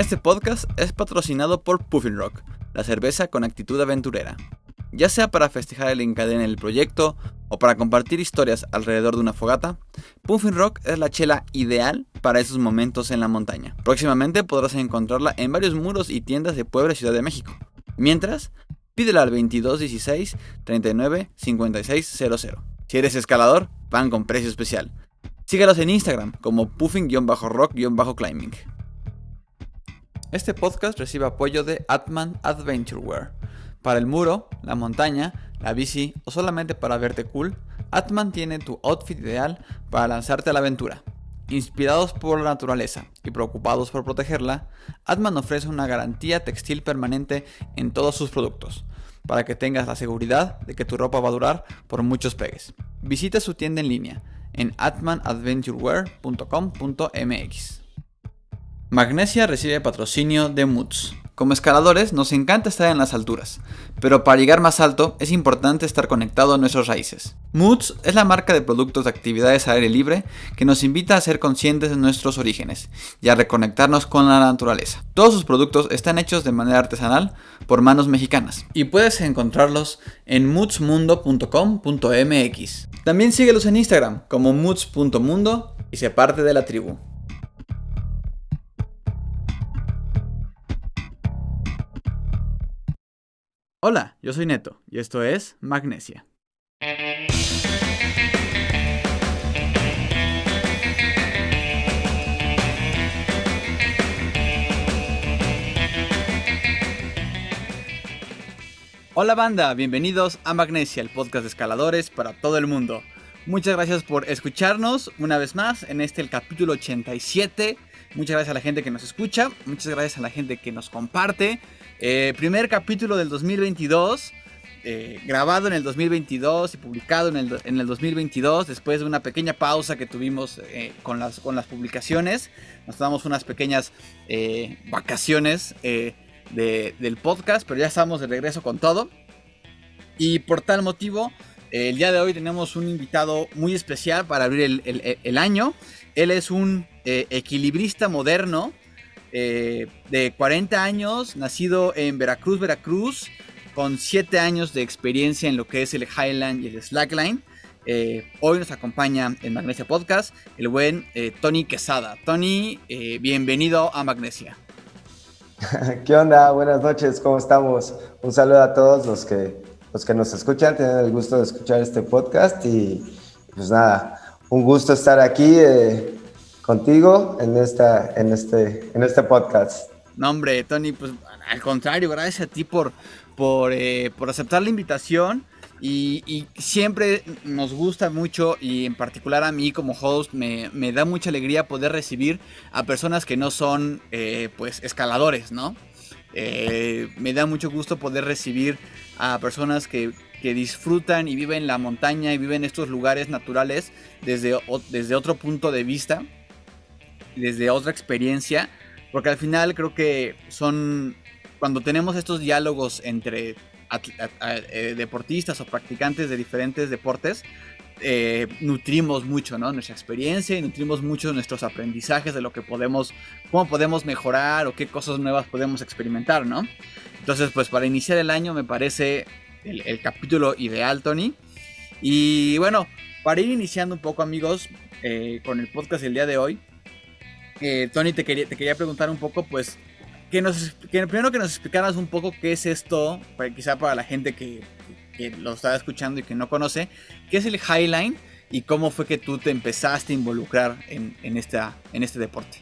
Este podcast es patrocinado por Puffin Rock, la cerveza con actitud aventurera. Ya sea para festejar el encadena en el proyecto o para compartir historias alrededor de una fogata, Puffin Rock es la chela ideal para esos momentos en la montaña. Próximamente podrás encontrarla en varios muros y tiendas de Puebla y Ciudad de México. Mientras, pídela al 2216 39 5600. Si eres escalador, van con precio especial. Síguelos en Instagram como puffin-rock-climbing. Este podcast recibe apoyo de Atman Adventure Wear. Para el muro, la montaña, la bici o solamente para verte cool, Atman tiene tu outfit ideal para lanzarte a la aventura. Inspirados por la naturaleza y preocupados por protegerla, Atman ofrece una garantía textil permanente en todos sus productos, para que tengas la seguridad de que tu ropa va a durar por muchos pegues. Visita su tienda en línea en atmanadventurewear.com.mx. Magnesia recibe patrocinio de Moods. Como escaladores nos encanta estar en las alturas, pero para llegar más alto es importante estar conectado a nuestras raíces. Moods es la marca de productos de actividades al aire libre que nos invita a ser conscientes de nuestros orígenes y a reconectarnos con la naturaleza. Todos sus productos están hechos de manera artesanal por manos mexicanas y puedes encontrarlos en moodsmundo.com.mx. También síguelos en Instagram como moods.mundo y se parte de la tribu. Hola, yo soy Neto y esto es Magnesia. Hola banda, bienvenidos a Magnesia, el podcast de escaladores para todo el mundo. Muchas gracias por escucharnos una vez más en este el capítulo 87. Muchas gracias a la gente que nos escucha, muchas gracias a la gente que nos comparte. Eh, primer capítulo del 2022, eh, grabado en el 2022 y publicado en el, en el, 2022, después de una pequeña pausa que tuvimos eh, con, las, con las publicaciones. Nos damos unas pequeñas vacaciones del podcast, pero ya estamos de regreso con todo. Y por tal motivo, el día de hoy tenemos un invitado muy especial para abrir el, el año. Él es un equilibrista moderno eh, de 40 años, nacido en Veracruz, Veracruz, con 7 años de experiencia en lo que es el Highland y el Slackline. Eh, hoy nos acompaña en Magnesia Podcast el buen eh, Tony Quesada. Tony, bienvenido a Magnesia. ¿Qué onda? Buenas noches, ¿cómo estamos? Un saludo a todos los que, los que nos escuchan, tienen el gusto de escuchar este podcast y pues nada, un gusto estar aquí contigo en, esta, en, este, en este podcast. No, hombre, Tony, pues al contrario, gracias a ti por, por, eh, por aceptar la invitación. Y, siempre nos gusta mucho, y en particular a mí como host, me, me da mucha alegría poder recibir a personas que no son eh, pues escaladores, ¿no? Eh, me da mucho gusto poder recibir a personas que, que, disfrutan y viven la montaña y viven estos lugares naturales desde, desde otro punto de vista desde otra experiencia, porque al final creo que son, cuando tenemos estos diálogos entre eh, deportistas o practicantes de diferentes deportes, eh, nutrimos mucho ¿no? nuestra experiencia y nutrimos mucho nuestros aprendizajes de lo que podemos, cómo podemos mejorar o qué cosas nuevas podemos experimentar, ¿no? Entonces, pues para iniciar el año me parece el, capítulo ideal, Tony. Y bueno, para ir iniciando un poco, amigos, eh, con el podcast del día de hoy, eh, Tony, te quería, preguntar un poco, pues, que nos, primero que nos explicaras un poco qué es esto, para, quizá para la gente que, lo está escuchando y que no conoce, qué es el Highline y cómo fue que tú te empezaste a involucrar en, este deporte.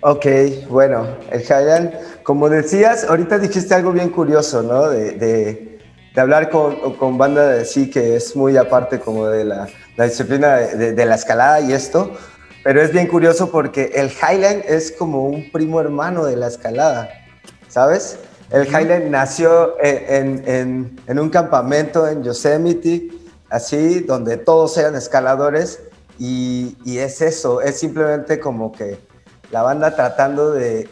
Ok, bueno, el Highline, como decías, ahorita dijiste algo bien curioso, ¿no? De, hablar con, con, banda de sí, que es muy aparte como de la, disciplina de, la escalada y esto, pero es bien curioso porque el Highland es como un primo hermano de la escalada, ¿sabes? El Highland nació en, un campamento en Yosemite, así, donde todos eran escaladores, y, es eso, es simplemente como que la banda tratando de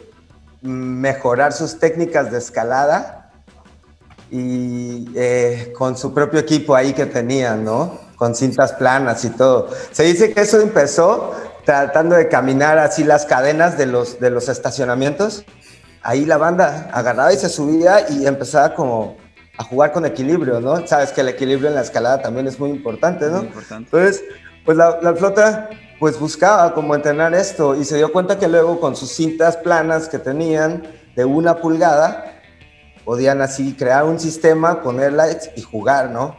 mejorar sus técnicas de escalada y eh, con su propio equipo ahí que tenían, ¿no? Con cintas planas y todo. Se dice que eso empezó tratando de caminar así las cadenas de los, de los estacionamientos, ahí la banda agarraba y se subía y empezaba como a jugar con equilibrio, ¿no? Sabes que el equilibrio en la escalada también es muy importante, ¿no? Muy importante. Entonces, pues la, la, flota pues buscaba como entrenar esto y se dio cuenta que luego con sus cintas planas que tenían de una pulgada, podían así crear un sistema, poner lights y jugar, ¿no?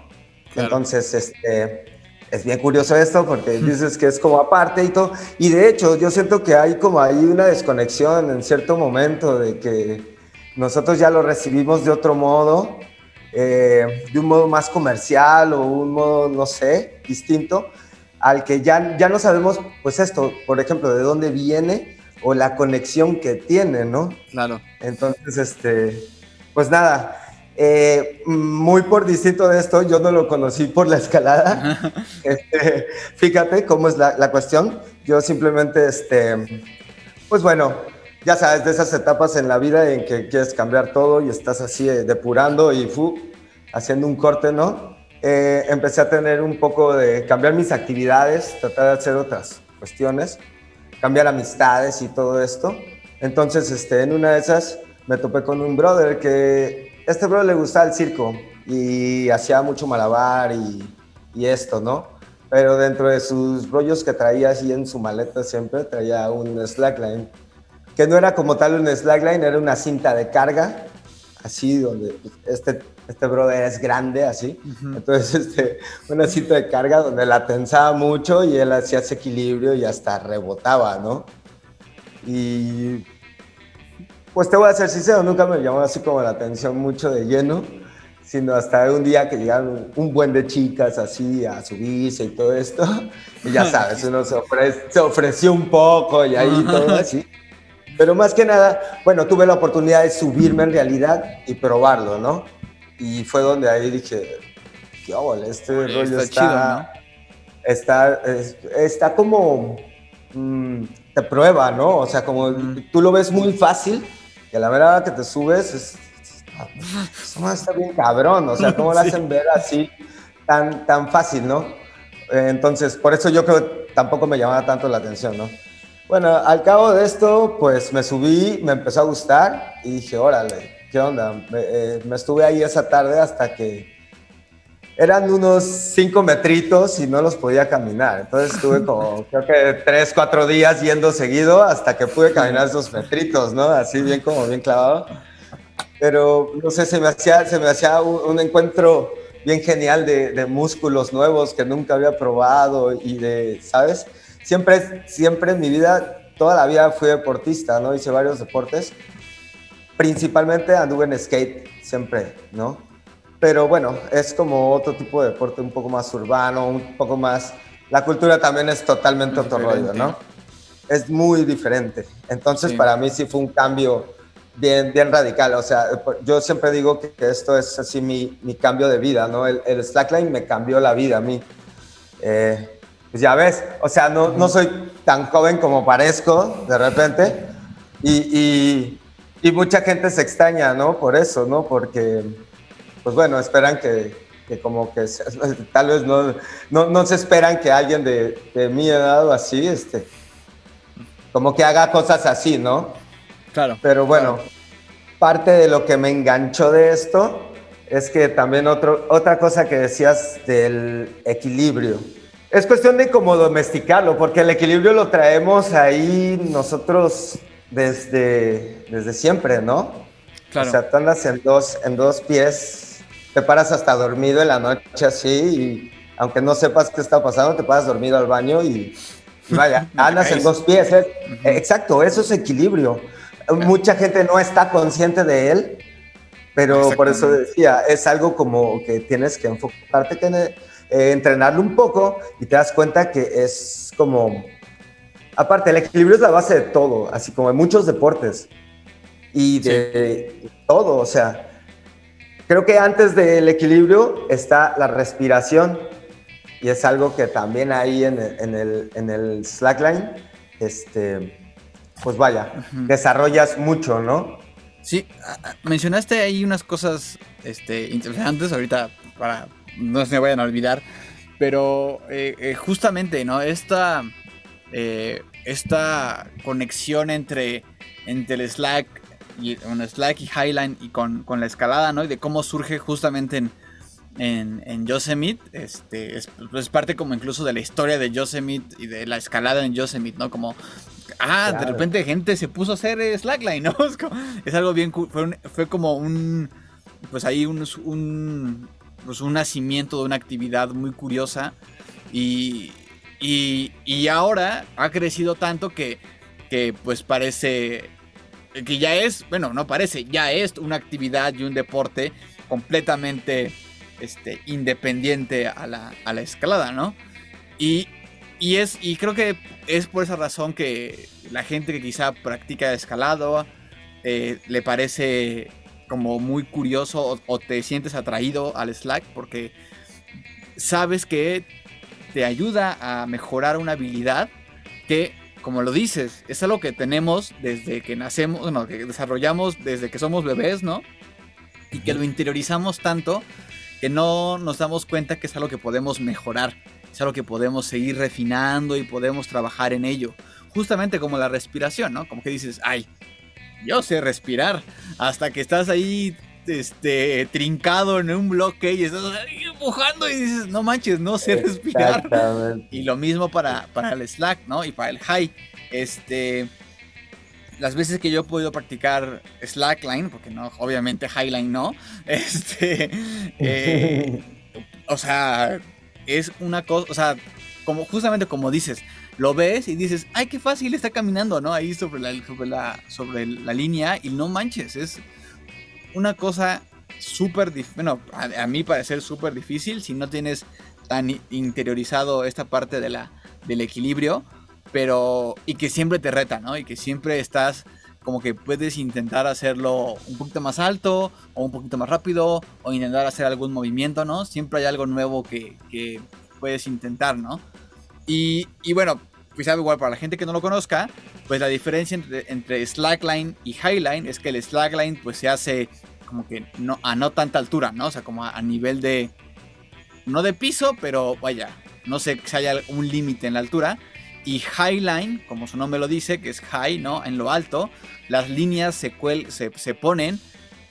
Entonces, este, es bien curioso esto porque dices que es como aparte y todo. Y de hecho, yo siento que hay como ahí una desconexión en cierto momento de que nosotros ya lo recibimos de otro modo, eh, de un modo más comercial o un modo, no sé, distinto, al que ya, ya no sabemos, pues esto, por ejemplo, de dónde viene o la conexión que tiene, ¿no? Claro. Entonces, este, pues nada, eh, muy por distinto de esto, yo no lo conocí por la escalada. Este, fíjate cómo es la, cuestión. Yo simplemente, este, pues bueno, ya sabes, de esas etapas en la vida en que quieres cambiar todo y estás así eh, depurando y fu, haciendo un corte, ¿no? Eh, empecé a tener un poco de cambiar mis actividades, tratar de hacer otras cuestiones, cambiar amistades y todo esto. Entonces, este, en una de esas me topé con un brother que este bro le gustaba el circo y hacía mucho malabar y, y, esto, ¿no? Pero dentro de sus rollos que traía así en su maleta siempre, traía un slackline, que no era como tal un slackline, era una cinta de carga, así donde este, este brother es grande, así. Entonces, este, una cinta de carga donde la tensaba mucho y él hacía ese equilibrio y hasta rebotaba, ¿no? Y pues te voy a ser sincero, nunca me llamó así como la atención mucho de lleno, sino hasta un día que llegaron un buen de chicas así a subirse y todo esto, y ya sabes, uno se, se ofreció un poco y ahí todo así. Pero más que nada, bueno, tuve la oportunidad de subirme en realidad y probarlo, ¿no? Y fue donde ahí dije, qué ole, este rollo está, está, está, como, mm, te prueba, ¿no? O sea, como tú lo ves muy fácil, que la verdad que te subes es, está bien cabrón, o sea, ¿cómo lo hacen ver así tan, tan fácil, no? Entonces, por eso yo creo que tampoco me llamaba tanto la atención, ¿no? Bueno, al cabo de esto, pues me subí, me empezó a gustar y dije, órale, ¿qué onda? Me, eh, me estuve ahí esa tarde hasta que eran unos cinco metritos y no los podía caminar. Entonces estuve como, creo que tres, cuatro días yendo seguido hasta que pude caminar esos metritos, ¿no? Así bien como bien clavado. Pero no sé, se me hacía, se me hacía un, encuentro bien genial de, de, músculos nuevos que nunca había probado y de, ¿sabes? Siempre, siempre en mi vida, toda la vida fui deportista, ¿no? Hice varios deportes. Principalmente anduve en skate, siempre, ¿no? Pero bueno, es como otro tipo de deporte un poco más urbano, un poco más... La cultura también es totalmente otro rollo, ¿no? Es muy diferente. Entonces, para mí sí fue un cambio bien, bien radical. O sea, yo siempre digo que esto es así mi, mi cambio de vida, ¿no? El, el, slackline me cambió la vida a mí. Eh, pues ya ves, o sea, no, no soy tan joven como parezco de repente. Y, y, y mucha gente se extraña, ¿no? Por eso, ¿no? Porque pues bueno, esperan que, que como que tal vez no, no, no, se esperan que alguien de, de mi edad o así, este, como que haga cosas así, ¿no? Claro. Pero bueno, parte de lo que me enganchó de esto es que también otro, otra cosa que decías del equilibrio. Es cuestión de cómo domesticarlo, porque el equilibrio lo traemos ahí nosotros desde, desde siempre, ¿no? Claro. O sea, tú andas en dos, en dos pies te paras hasta dormido en la noche así y aunque no sepas qué está pasando, te paras dormido al baño y, vaya, andas en dos pies. ¿eh? Exacto, eso es equilibrio. Mucha gente no está consciente de él, pero por eso decía, es algo como que tienes que enfocarte, que, eh, entrenarlo un poco y te das cuenta que es como... Aparte, el equilibrio es la base de todo, así como en muchos deportes y de todo, o sea, Creo que antes del equilibrio está la respiración y es algo que también ahí en el, en el, slackline, este, pues vaya, desarrollas mucho, ¿no? Sí, mencionaste ahí unas cosas este, interesantes ahorita para no se me vayan a olvidar, pero eh, eh, justamente, ¿no? Esta eh, esta conexión entre, entre el Slack y, Slack y Highline y con, la escalada, ¿no? Y de cómo surge justamente en, en, en Yosemite, este, es, pues, parte como incluso de la historia de Yosemite y de la escalada en Yosemite, ¿no? Como, ah, de repente gente se puso a hacer Slackline, ¿no? Es, algo bien, fue, fue como un, pues ahí un, un, pues un nacimiento de una actividad muy curiosa y, y, y ahora ha crecido tanto que, que pues parece que ya es, bueno, no parece, ya es una actividad y un deporte completamente este, independiente a la, escalada, ¿no? Y, es, y creo que es por esa razón que la gente que quizá practica escalado eh, le parece como muy curioso o, te sientes atraído al slack porque sabes que te ayuda a mejorar una habilidad que, como lo dices, es algo que tenemos desde que nacemos, bueno, que desarrollamos desde que somos bebés, ¿no? Y que lo interiorizamos tanto que no nos damos cuenta que es algo que podemos mejorar, es algo que podemos seguir refinando y podemos trabajar en ello. Justamente como la respiración, ¿no? Como que dices, ay, yo sé respirar, hasta que estás ahí este, trincado en un bloque y estás empujando y dices, no manches, no sé respirar. Y lo mismo para, para el slack, ¿no? Y para el high. Este, las veces que yo he podido practicar slackline, porque no, obviamente highline no, este, eh, o sea, es una cosa, o sea, como justamente como dices, lo ves y dices, ay, qué fácil está caminando, ¿no? Ahí sobre la, sobre la, sobre la línea y no manches, es una cosa súper, bueno, a, a, mí parecer súper difícil si no tienes tan interiorizado esta parte de la, del equilibrio pero y que siempre te reta, ¿no? Y que siempre estás como que puedes intentar hacerlo un poquito más alto o un poquito más rápido o intentar hacer algún movimiento, ¿no? Siempre hay algo nuevo que, que puedes intentar, ¿no? Y, y bueno, quizá igual para la gente que no lo conozca, pues la diferencia entre, entre slackline y highline es que el slackline pues se hace como que no, a no tanta altura, ¿no? O sea, como a nivel de, no de piso, pero vaya, no sé si haya un límite en la altura y Highline, como su nombre lo dice, que es high, ¿no? En lo alto, las líneas se, se, ponen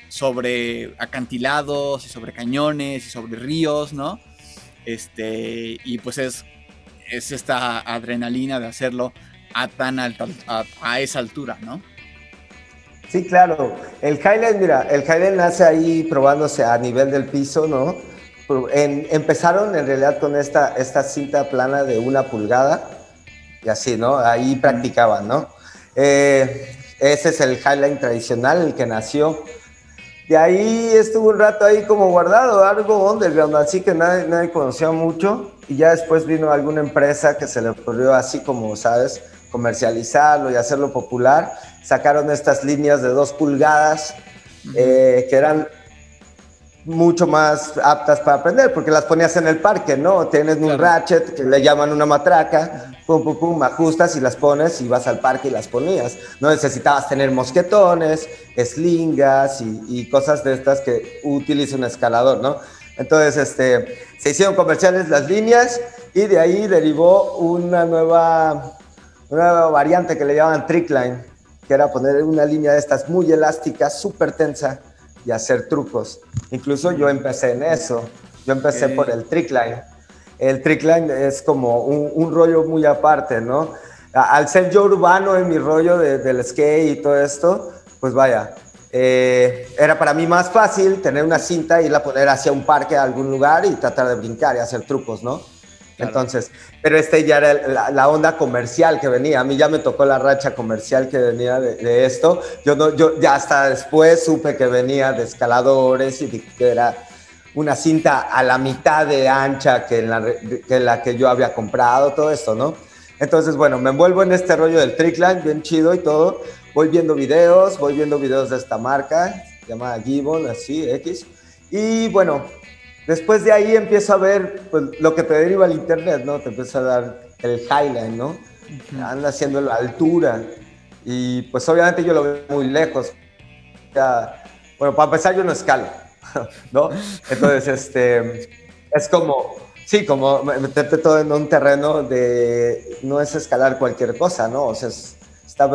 sobre acantilados y sobre cañones y sobre ríos, ¿no? Este, y pues es, es esta adrenalina de hacerlo a tan alta, a, esa altura, ¿no? Sí, claro. El Highline, mira, el Highline nace ahí probándose a nivel del piso, ¿no? empezaron en realidad con esta, esta cinta plana de una pulgada y así, ¿no? Ahí practicaban, ¿no? Eh, ese es el highline tradicional, el que nació. De ahí estuvo un rato ahí como guardado, algo underground, así que nadie, nadie conocía mucho. Y ya después vino alguna empresa que se le ocurrió así como, ¿sabes? Comercializarlo y hacerlo popular. Sacaron estas líneas de dos pulgadas eh, que eran mucho más aptas para aprender, porque las ponías en el parque, ¿no? Tienes un ratchet que le llaman una matraca, pum, pum, pum, ajustas y las pones y vas al parque y las ponías. No necesitabas tener mosquetones, slingas y, cosas de estas que utiliza un escalador, ¿no? Entonces, este, se hicieron comerciales las líneas y de ahí derivó una nueva, una nueva variante que le llaman trickline, que era poner una línea de estas muy elásticas, súper tensa, y hacer trucos. Incluso yo empecé en eso. Yo empecé por el trickline. El trickline es como un, rollo muy aparte, ¿no? Al ser yo urbano en mi rollo del skate y todo esto, pues vaya, eh, era para mí más fácil tener una cinta y irla poner hacia un parque, a algún lugar y tratar de brincar y hacer trucos, ¿no? Entonces, pero este ya era la, onda comercial que venía. A mí ya me tocó la racha comercial que venía de, esto. Yo, no, yo ya hasta después supe que venía de escaladores y que era una cinta a la mitad de ancha que la, que la que yo había comprado, todo esto, ¿no? Entonces, bueno, me envuelvo en este rollo del trickline, bien chido y todo. Voy viendo videos, voy viendo videos de esta marca, se llama Gibbon, así, X. Y bueno, Después de ahí empiezo a ver pues, lo que te deriva el internet, ¿no? Te empieza a dar el highline, ¿no? Anda haciendo la altura. Y pues obviamente yo lo veo muy lejos. bueno, para empezar yo no escalo, ¿no? Entonces, este, es como, Sí, como meterte todo en un terreno de no es escalar cualquier cosa, ¿no? O sea, esta,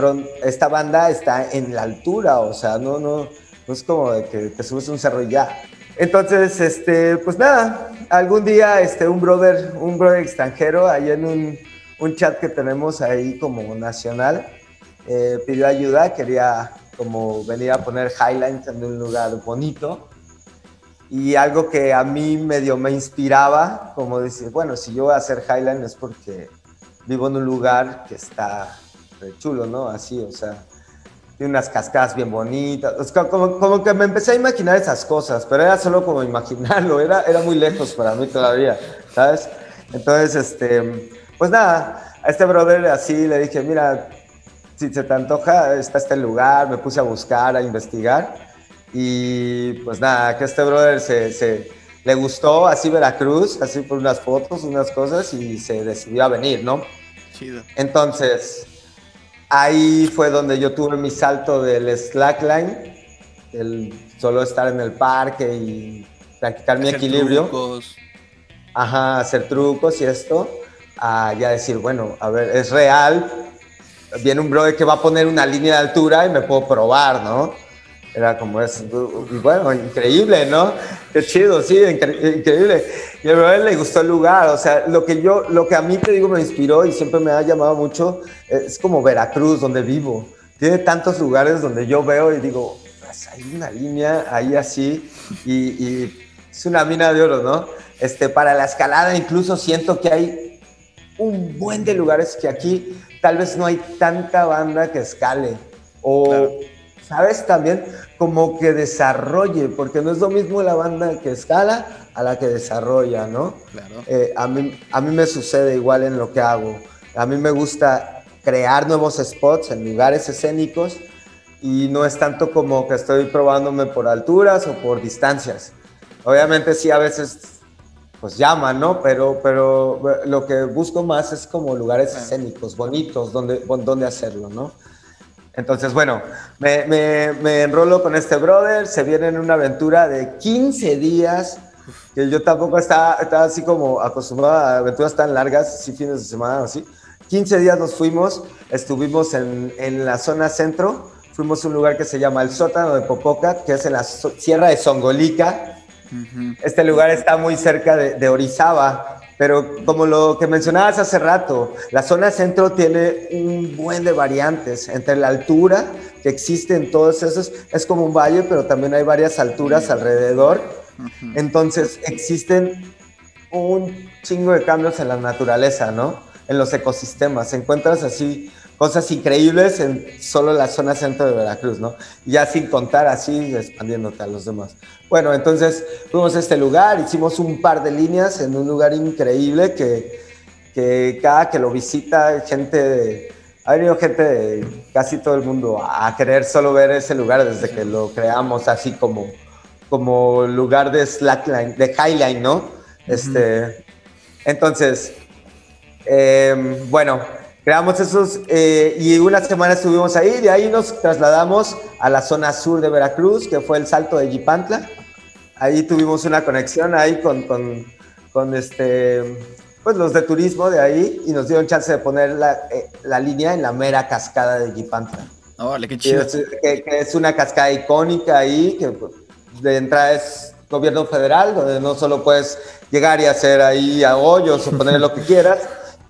esta banda está en la altura, o sea, no, no, no es como de que te subes un cerro y ya. Entonces, este, pues nada, algún día este, un brother, un brother extranjero, ahí en un, un chat que tenemos ahí como nacional, eh, pidió ayuda, quería como venir a poner highlights en un lugar bonito. Y algo que a mí medio me inspiraba, como decir, bueno, si yo voy a hacer highlight es porque vivo en un lugar que está chulo, ¿no? Así, o sea, tiene unas cascadas bien bonitas. como, como, que me empecé a imaginar esas cosas, pero era solo como imaginarlo, era, era muy lejos para mí todavía, ¿sabes? Entonces, este, pues nada, a este brother así le dije, mira, si se te antoja, está este lugar, me puse a buscar, a investigar. Y pues nada, que este brother se, se, le gustó así Veracruz, así por unas fotos, unas cosas, y se decidió a venir, ¿no? Chido. Entonces, ahí fue donde yo tuve mi salto del slackline, el solo estar en el parque y practicar mi equilibrio. Trucos. Ajá, hacer trucos y esto, a ya decir, bueno, a ver, es real, viene un brother que va a poner una línea de altura y me puedo probar, ¿no? Era como es, bueno, increíble, ¿no? Qué chido, sí, increíble. Y a brother le gustó el lugar, o sea, lo que yo, lo que a mí te digo me inspiró y siempre me ha llamado mucho, es como Veracruz, donde vivo. Tiene tantos lugares donde yo veo y digo, pues hay una línea ahí así y, y es una mina de oro, ¿no? Este, para la escalada incluso siento que hay un buen de lugares que aquí tal vez no hay tanta banda que escale. O, ¿sabes? También como que desarrolle, porque no es lo mismo la banda que escala a la que desarrolla, ¿no? Claro. Eh, a, mí, a mí me sucede igual en lo que hago. A mí me gusta crear nuevos spots en lugares escénicos y no es tanto como que estoy probándome por alturas o por distancias. Obviamente sí, a veces pues llaman, ¿no? Pero, pero lo que busco más es como lugares escénicos, bonitos, donde, donde hacerlo, ¿no? Entonces, bueno, me, me, me, enrolo con este brother, se viene en una aventura de 15 días, que yo tampoco estaba, estaba así como acostumbrado a aventuras tan largas, así fines de semana, así. 15 días nos fuimos, estuvimos en, en la zona centro, fuimos a un lugar que se llama el Sótano de Popoca, que es en la Sierra de Songolica, este lugar está muy cerca de, Orizaba, pero como lo que mencionabas hace rato, la zona centro tiene un buen de variantes entre la altura que existe en todos esos, es como un valle, pero también hay varias alturas alrededor. Entonces existen un chingo de cambios en la naturaleza, ¿no? En los ecosistemas. Encuentras así cosas increíbles en solo la zona centro de Veracruz, ¿no? Ya sin contar así, expandiéndote a los demás. Bueno, entonces fuimos a este lugar, hicimos un par de líneas en un lugar increíble que, que cada que lo visita, gente, ha venido gente de casi todo el mundo a querer solo ver ese lugar desde que lo creamos así como, como lugar de slackline, de highline, ¿no? Este, entonces, em, bueno, Creamos esos eh, y una semana estuvimos ahí, de ahí nos trasladamos a la zona sur de Veracruz, que fue el Salto de Yipantla. Ahí tuvimos una conexión ahí con, con, con este, pues los de turismo de ahí y nos dieron chance de poner la, eh, la línea en la mera cascada de Yipantla. Órale, qué chido. Es, que, es una cascada icónica ahí, que pues, de entrada es gobierno federal, donde no solo puedes llegar y hacer ahí a hoyos o poner lo que quieras,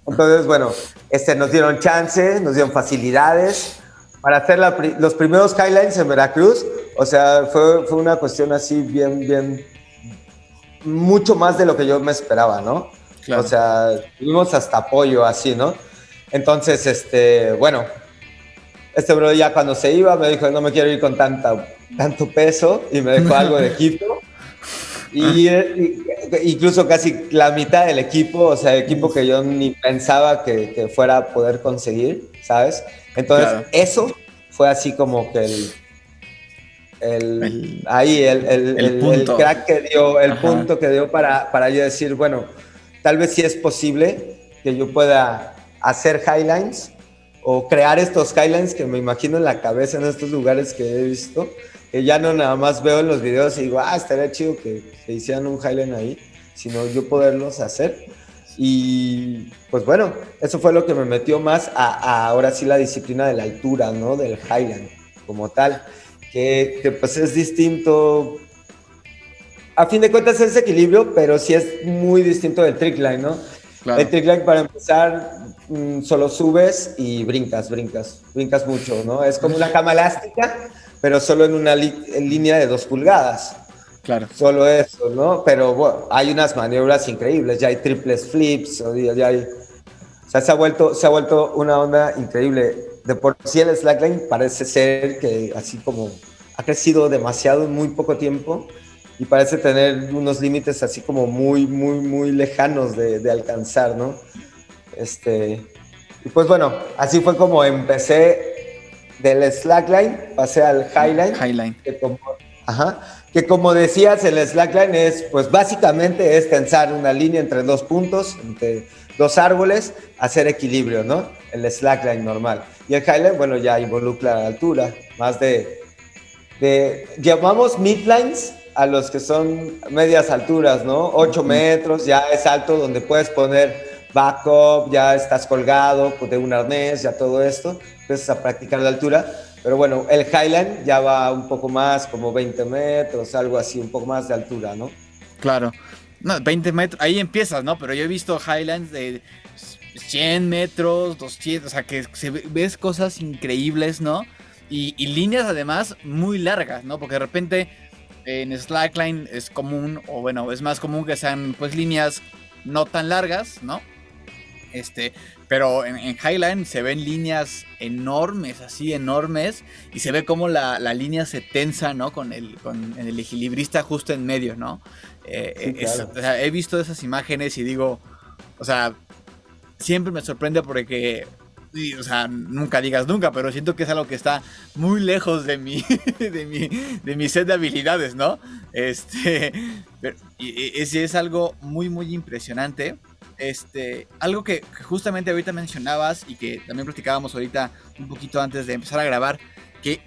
entonces, bueno, este, nos dieron chance, nos dieron facilidades para hacer los primeros Skylines en Veracruz. O sea, fue, fue una cuestión así bien, bien, mucho más de lo que yo me esperaba, ¿no? O sea, tuvimos hasta apoyo así, ¿no? Entonces, este, bueno, este bro ya cuando se iba me dijo, no me quiero ir con tanta, tanto peso y me dejó algo de equipo. Y, incluso casi la mitad del equipo, o sea, equipo que yo ni pensaba que, que fuera a poder conseguir, ¿sabes? Entonces, eso fue así como que el, el, ahí el, el, el, crack que dio, el punto que dio para, para yo decir, bueno, tal vez sí es posible que yo pueda hacer highlines o crear estos highlines que me imagino en la cabeza en estos lugares que he visto que ya no nada más veo en los videos y digo, ah, estaría chido que, se hicieran un Highline ahí, sino yo poderlos hacer. Y pues bueno, eso fue lo que me metió más a, ahora sí la disciplina de la altura, ¿no? Del Highland como tal, que, que pues es distinto a fin de cuentas es equilibrio, pero sí es muy distinto del trickline, ¿no? El trickline para empezar mm, solo subes y brincas, brincas, brincas mucho, ¿no? Es como una cama elástica, pero solo en una línea de dos pulgadas. Claro. Solo eso, ¿no? Pero bueno, hay unas maniobras increíbles, ya hay triples flips, ya hay... O sea, se ha vuelto, se ha vuelto una onda increíble. De por sí el slackline parece ser que así como ha crecido demasiado en muy poco tiempo y parece tener unos límites así como muy, muy, muy lejanos de, alcanzar, ¿no? Este, y pues bueno, así fue como empecé del slackline, pasé al highline. Highline. Que como, ajá, que como decías, el slackline es, pues básicamente es tensar una línea entre dos puntos, entre dos árboles, hacer equilibrio, ¿no? El slackline normal. Y el highline, bueno, ya involucra la altura, más de, de llamamos midlines, a los que son medias alturas, ¿no? 8 metros, ya es alto donde puedes poner backup, ya estás colgado de un arnés, ya todo esto, empiezas a practicar la altura. Pero bueno, el Highland ya va un poco más, como 20 metros, algo así, un poco más de altura, ¿no? Claro. No, 20 metros, ahí empiezas, ¿no? Pero yo he visto Highlands de 100 metros, 200, o sea, que se ves cosas increíbles, ¿no? Y, y líneas además muy largas, ¿no? Porque de repente en slackline es común, o bueno, es más común que sean pues líneas no tan largas, ¿no? Este, pero en, Highline se ven líneas enormes, así enormes, y se ve como la, línea se tensa, ¿no? Con el, con el equilibrista justo en medio, ¿no? Eh, he visto esas imágenes y digo, o sea, siempre me sorprende porque o sea, nunca digas nunca, pero siento que es algo que está muy lejos de mi, de mi, de mi set de habilidades, ¿no? Este, y, es algo muy, muy impresionante. Este, algo que, justamente ahorita mencionabas y que también platicábamos ahorita un poquito antes de empezar a grabar, que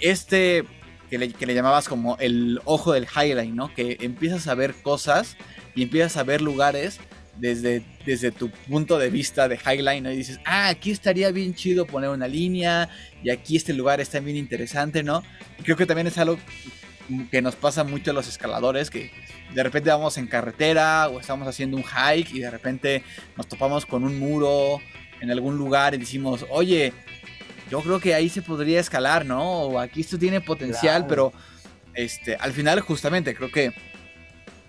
este que le, que le, llamabas como el ojo del highlight, ¿no? Que empiezas a ver cosas y empiezas a ver lugares desde, desde tu punto de vista de Highline, ¿no? Y dices, ah, aquí estaría bien chido poner una línea y aquí este lugar está bien interesante, ¿no? Creo que también es algo que nos pasa mucho a los escaladores, que de repente vamos en carretera o estamos haciendo un hike y de repente nos topamos con un muro en algún lugar y decimos, oye, yo creo que ahí se podría escalar, ¿no? O aquí esto tiene potencial, pero este, al final justamente creo que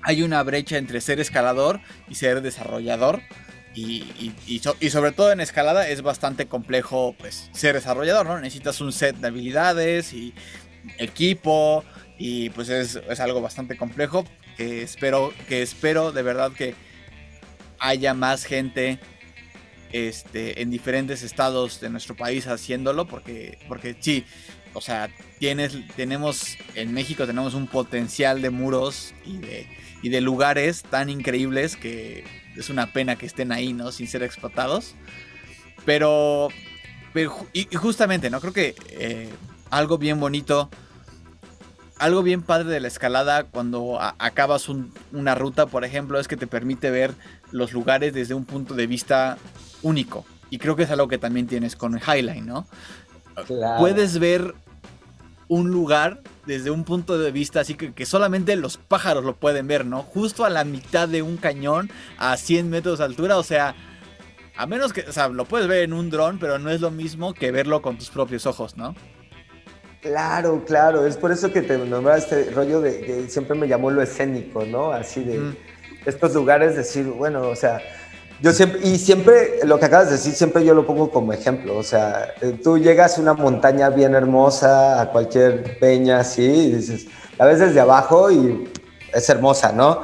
hay una brecha entre ser escalador y ser desarrollador. Y, y, sobre todo en escalada es bastante complejo pues ser desarrollador, ¿no? Necesitas un set de habilidades y equipo y pues es, es, algo bastante complejo que espero, que espero de verdad que haya más gente este, en diferentes estados de nuestro país haciéndolo porque, porque sí, o sea, tienes, tenemos en México tenemos un potencial de muros y de y de lugares tan increíbles que es una pena que estén ahí, ¿no? Sin ser explotados. Pero, y, justamente, ¿no? Creo que eh, algo bien bonito, algo bien padre de la escalada cuando acabas una ruta, por ejemplo, es que te permite ver los lugares desde un punto de vista único. Y creo que es algo que también tienes con el Highline, ¿no? Puedes ver un lugar desde un punto de vista así que, que, solamente los pájaros lo pueden ver, ¿no? Justo a la mitad de un cañón a 100 metros de altura, o sea, a menos que, o sea, lo puedes ver en un dron, pero no es lo mismo que verlo con tus propios ojos, ¿no? Claro, claro, es por eso que te nombraba este rollo de que siempre me llamó lo escénico, ¿no? Así de estos lugares, decir, bueno, o sea, yo siempre, y siempre, lo que acabas de decir, siempre yo lo pongo como ejemplo. O sea, eh, tú llegas a una montaña bien hermosa, a cualquier peña así, y dices, la ves desde abajo y es hermosa, ¿no?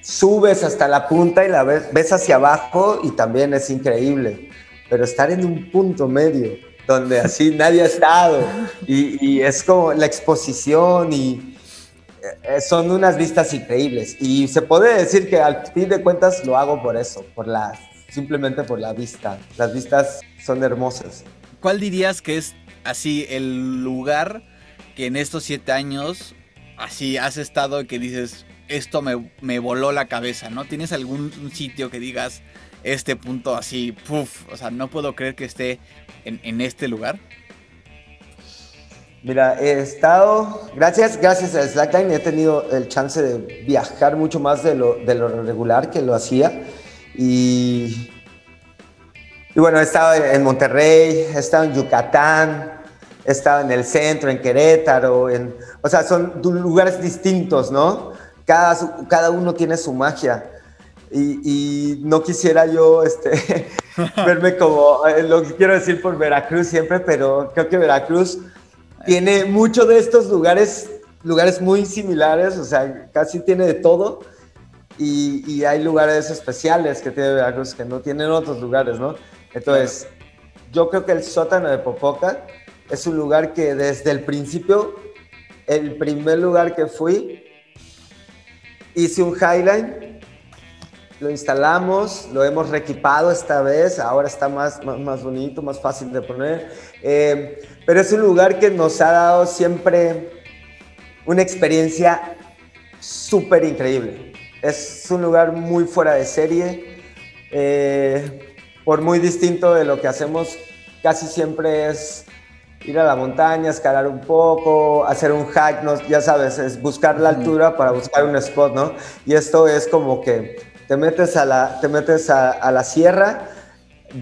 Subes hasta la punta y la ves, ves hacia abajo y también es increíble. Pero estar en un punto medio, donde así nadie ha estado, y, es como la exposición y eh, son unas vistas increíbles y se puede decir que al fin de cuentas lo hago por eso, por la, simplemente por la vista. Las vistas son hermosas. ¿Cuál dirías que es así el lugar que en estos siete años así has estado que dices, esto me, voló la cabeza, ¿no? ¿Tienes algún sitio que digas este punto así, puff, o sea, no puedo creer que esté en, este lugar? Mira, he estado, gracias, gracias a Slackline he tenido el chance de viajar mucho más de lo, de lo regular que lo hacía. Y, y bueno, he estado en Monterrey, he estado en Yucatán, he estado en el centro, en Querétaro, en, o sea, son lugares distintos, ¿no? Cada, cada uno tiene su magia. Y, no quisiera yo este, verme como eh, lo que quiero decir por Veracruz siempre, pero creo que Veracruz tiene muchos de estos lugares, lugares muy similares, o sea, casi tiene de todo. Y, hay lugares especiales que tiene Veracruz que no tienen otros lugares, ¿no? Entonces, yo creo que el sótano de Popoca es un lugar que desde el principio, el primer lugar que fui, hice un Highline, lo instalamos, lo hemos reequipado esta vez, ahora está más, más, bonito, más fácil de poner, eh, pero es un lugar que nos ha dado siempre una experiencia súper increíble. Es un lugar muy fuera de serie, eh, por muy distinto de lo que hacemos, casi siempre es ir a la montaña, escalar un poco, hacer un hack, ¿no? ya sabes, es buscar la altura para buscar un spot, ¿no? Y esto es como que te metes a la, te metes a, la sierra,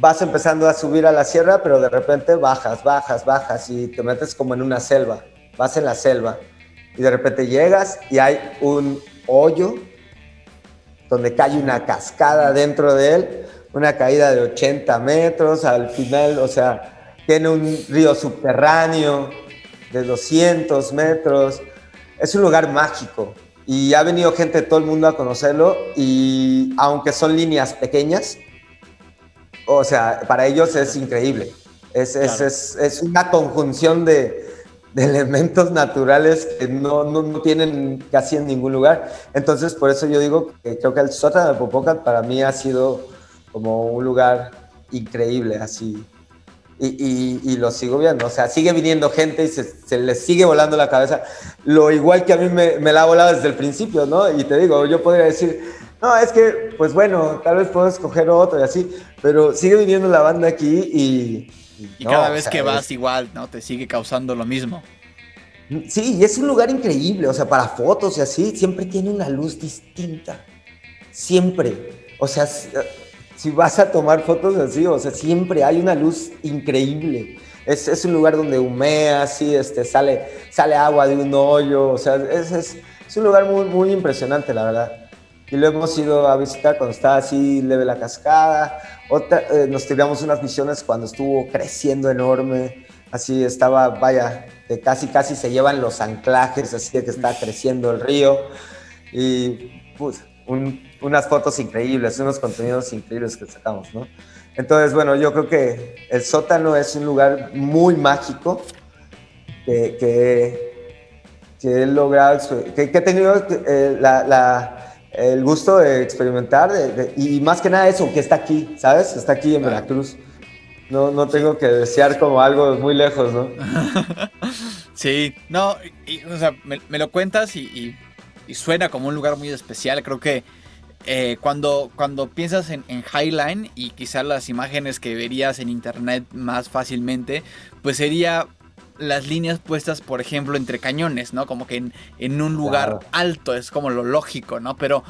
vas empezando a subir a la sierra, pero de repente bajas, bajas, bajas y te metes como en una selva, vas en la selva y de repente llegas y hay un hoyo donde cae una cascada dentro de él, una caída de 80 metros, al final, o sea, tiene un río subterráneo de 200 metros. Es un lugar mágico y ha venido gente de todo el mundo a conocerlo y aunque son líneas pequeñas, o sea, para ellos es increíble. Es, es, es, una conjunción de, de, elementos naturales que no, no, tienen casi en ningún lugar. Entonces, por eso yo digo que creo que el sótano de Popocat para mí ha sido como un lugar increíble, así y, lo sigo viendo. O sea, sigue viniendo gente y se, se les sigue volando la cabeza. Lo igual que a mí me, me, la ha volado desde el principio, ¿no? Y te digo, yo podría decir, no, es que, pues bueno, tal vez puedo escoger otro y así, pero sigue viniendo la banda aquí y... Y, cada vez que vas igual, ¿no? Te sigue causando lo mismo. Sí, y es un lugar increíble, o sea, para fotos y así, siempre tiene una luz distinta. Siempre. O sea, si vas a tomar fotos así, o sea, siempre hay una luz increíble. Es, es un lugar donde humea, así, este, sale, sale agua de un hoyo, o sea, es, es, es, un lugar muy, muy impresionante, la verdad. Y lo hemos ido a visitar cuando estaba así leve la cascada. Otra, eh, nos tiramos unas misiones cuando estuvo creciendo enorme. Así estaba, vaya, que casi, casi se llevan los anclajes, así de que está creciendo el río. Y pues, unas fotos increíbles, unos contenidos increíbles que sacamos, ¿no? Entonces, bueno, yo creo que el sótano es un lugar muy mágico que, que, he logrado, que, he tenido eh, el gusto de experimentar y más que nada eso, que está aquí, ¿sabes? Está aquí en Veracruz. No, no tengo que desear como algo muy lejos, ¿no? Sí, no, o sea, me, lo cuentas y y suena como un lugar muy especial. Creo que eh, cuando, cuando piensas en, Highline y quizás las imágenes que verías en internet más fácilmente, pues sería las líneas puestas, por ejemplo, entre cañones, ¿no? Como que en, un lugar alto, es como lo lógico, ¿no? Pero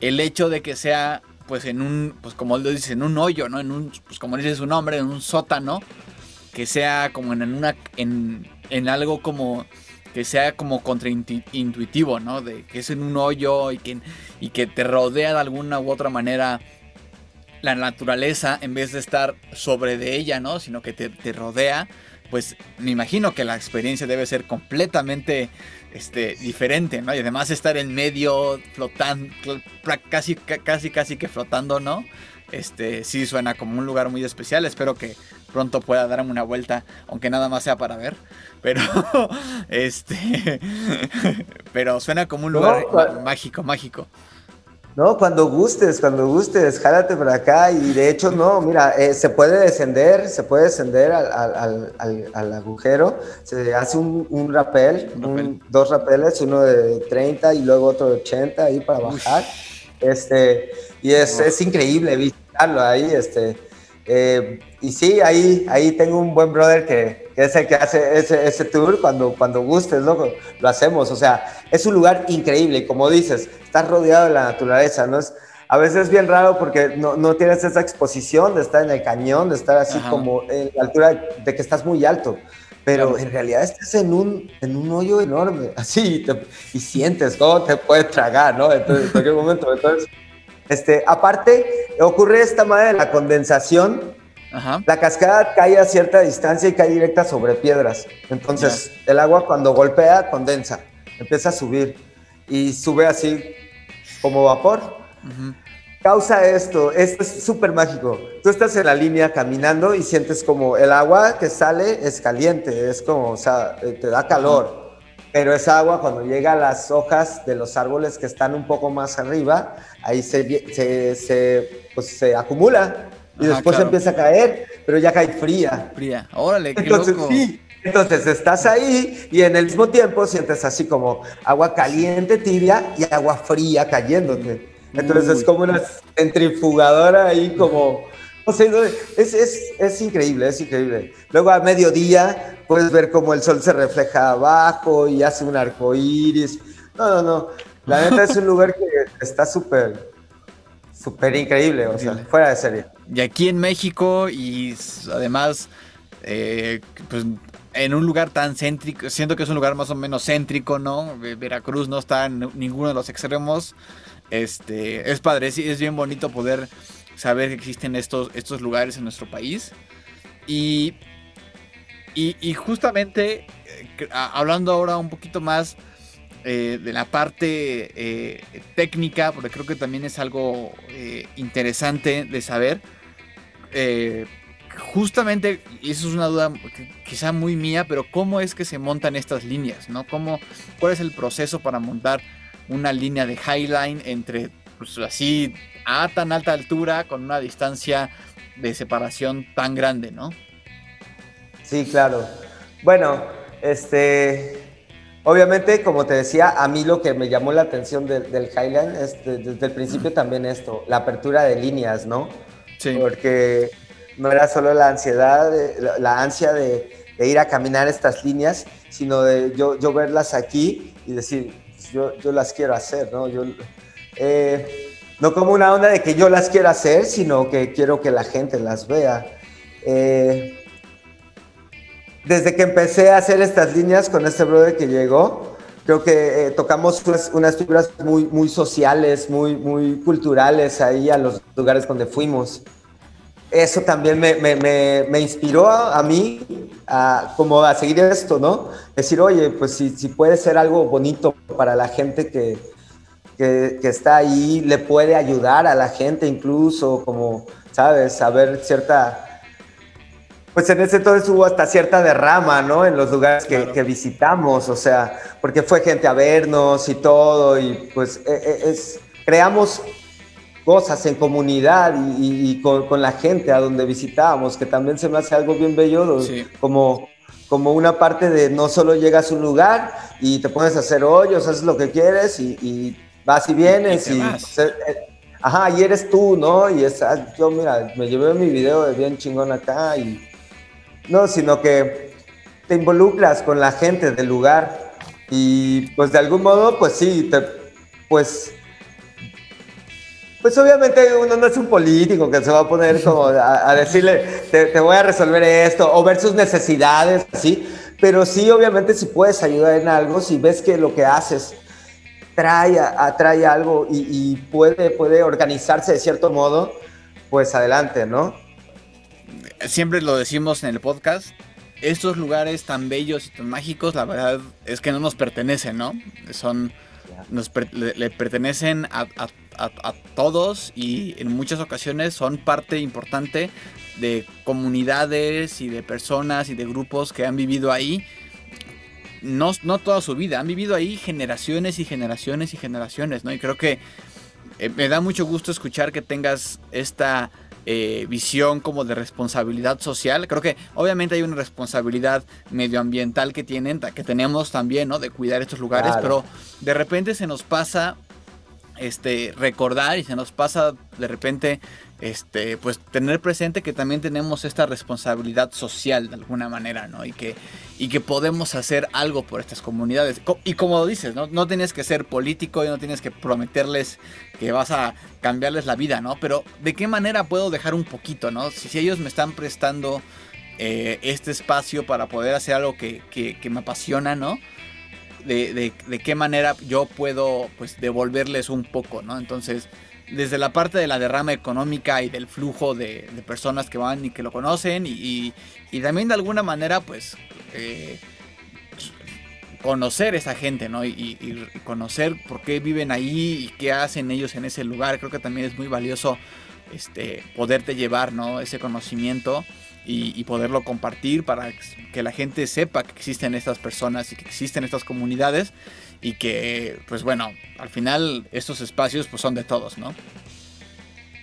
el hecho de que sea, pues en un, pues como lo dice, en un hoyo, ¿no? En un, pues como dice su nombre, en un sótano, que sea como en una, en, en algo como que sea como contraintuitivo, ¿no? De que es en un hoyo y que, y que te rodea de alguna u otra manera la naturaleza en vez de estar sobre de ella, ¿no? Sino que te, rodea, pues me imagino que la experiencia debe ser completamente este, diferente, ¿no? Y además estar en medio, flotando, casi, casi, casi que flotando, ¿no? Este, sí suena como un lugar muy especial. Espero que pronto pueda darme una vuelta, aunque nada más sea para ver. Pero, este, pero suena como un lugar mágico, mágico. No, cuando gustes, cuando gustes, jálate para acá. Y de hecho, no, mira, eh, se puede descender, se puede descender al, al, agujero. Se hace un, un rapel, dos rapeles, uno de 30 y luego otro de 80 ahí para bajar. Este, y es, es increíble visitarlo ahí. Este, eh, y sí, ahí, ahí tengo un buen brother que, que es el que hace ese, ese tour cuando, cuando gustes, ¿no? Lo hacemos. O sea, es un lugar increíble. Y como dices, estás rodeado de la naturaleza, ¿no? Es, a veces es bien raro porque no, no, tienes esa exposición de estar en el cañón, de estar así como en la altura de que estás muy alto. Pero en realidad estás en un, en un hoyo enorme, así, y sientes cómo te puede tragar, ¿no? Entonces, en cualquier momento. Entonces, este, aparte, ocurre esta madre de la condensación. La cascada cae a cierta distancia y cae directa sobre piedras. Entonces, el agua cuando golpea, condensa, empieza a subir y sube así como vapor. Causa esto, esto es súper mágico. Tú estás en la línea caminando y sientes como el agua que sale es caliente, es como, o sea, eh, te da calor pero esa agua cuando llega a las hojas de los árboles que están un poco más arriba, ahí se, se, pues, se acumula y después empieza a caer, pero ya cae fría. Fría, órale, qué entonces, loco. Sí, entonces estás ahí y en el mismo tiempo sientes así como agua caliente, tibia y agua fría cayéndote. Entonces es como una centrifugadora ahí como o sea, es, es, es, increíble, es increíble. Luego a mediodía puedes ver cómo el sol se refleja abajo y hace un arco iris. No, no, no. La neta es un lugar que está súper, súper increíble, o sea, fuera de serie. Y aquí en México y además, eh, pues en un lugar tan céntrico, siento que es un lugar más o menos céntrico, ¿no? Veracruz no está en ninguno de los extremos. Este, es padre, es bien bonito poder saber que existen estos, estos lugares en nuestro país. Y, y, justamente, eh, hablando ahora un poquito más eh, de la parte eh, técnica, porque creo que también es algo interesante de saber. justamente, y eso es una duda quizá muy mía, pero ¿cómo es que se montan estas líneas? ¿no? ¿Cómo, ¿Cuál es el proceso para montar una línea de Highline entre pues, así a tan alta altura con una distancia de separación tan grande, ¿no? Sí, claro. Bueno, este, obviamente, como te decía, a mí lo que me llamó la atención del Highland es desde el principio también esto, la apertura de líneas, ¿no? Sí. Porque no era solo la ansiedad, la, ansia de, ir a caminar estas líneas, sino de yo, yo verlas aquí y decir, yo, yo las quiero hacer, ¿no? Yo, eh, no como una onda de que yo las quiera hacer, sino que quiero que la gente las vea. Eh, desde que empecé a hacer estas líneas con este brother que llegó, creo que eh, tocamos unas, figuras muy, muy sociales, muy, muy culturales ahí a los lugares donde fuimos. Eso también me, me, me, inspiró a, mí a, como a seguir esto, ¿no? Decir, oye, pues si, si puede ser algo bonito para la gente que, que, está ahí le puede ayudar a la gente incluso, como, ¿sabes? Saber cierta... Pues en ese entonces hubo hasta cierta derrama, ¿no? En los lugares que, visitamos, o sea, porque fue gente a vernos y todo, y pues e, e, es, creamos cosas en comunidad y, con, la gente a donde visitábamos, que también se me hace algo bien bello, como, como una parte de no solo llegas a un lugar y te pones a hacer hoyos, haces lo que quieres y vas y vienes y, pues, eh, eh, ajá, y eres tú, ¿no? Y es, ah, yo, mira, me llevé mi video de bien chingón acá y no, sino que te involucras con la gente del lugar y pues de algún modo, pues sí, te, pues pues obviamente uno no es un político que se va a poner como a, decirle, te, te, voy a resolver esto, o ver sus necesidades, así, pero sí, obviamente, si puedes ayudar en algo, si ves que lo que haces trae, atrae algo y, puede, puede organizarse de cierto modo, pues adelante, ¿no? Siempre lo decimos en el podcast, estos lugares tan bellos y tan mágicos, la verdad es que no nos pertenecen, ¿no? Son, le, pertenecen a, a, todos y en muchas ocasiones son parte importante de comunidades y de personas y de grupos que han vivido ahí no, no toda su vida, han vivido ahí generaciones y generaciones y generaciones, ¿no? Y creo que eh, me da mucho gusto escuchar que tengas esta eh, visión como de responsabilidad social. Creo que obviamente hay una responsabilidad medioambiental que tienen, que tenemos también, ¿no? De cuidar estos lugares, pero de repente se nos pasa este, recordar y se nos pasa de repente este, pues tener presente que también tenemos esta responsabilidad social de alguna manera, ¿no? Y que, y que podemos hacer algo por estas comunidades. Y como dices, ¿no? No tienes que ser político y no tienes que prometerles que vas a cambiarles la vida, ¿no? Pero ¿de qué manera puedo dejar un poquito, ¿no? Si, ellos me están prestando eh, este espacio para poder hacer algo que, que me apasiona, ¿no? de, qué manera yo puedo pues devolverles un poco, ¿no? Entonces, desde la parte de la derrama económica y del flujo de, personas que van y que lo conocen y, también de alguna manera pues eh, conocer esa gente, ¿no? Y, conocer por qué viven ahí y qué hacen ellos en ese lugar. Creo que también es muy valioso este, poderte llevar, ¿no? Ese conocimiento y, poderlo compartir para que la gente sepa que existen estas personas y que existen estas comunidades y que, pues bueno, al final estos espacios pues son de todos, ¿no?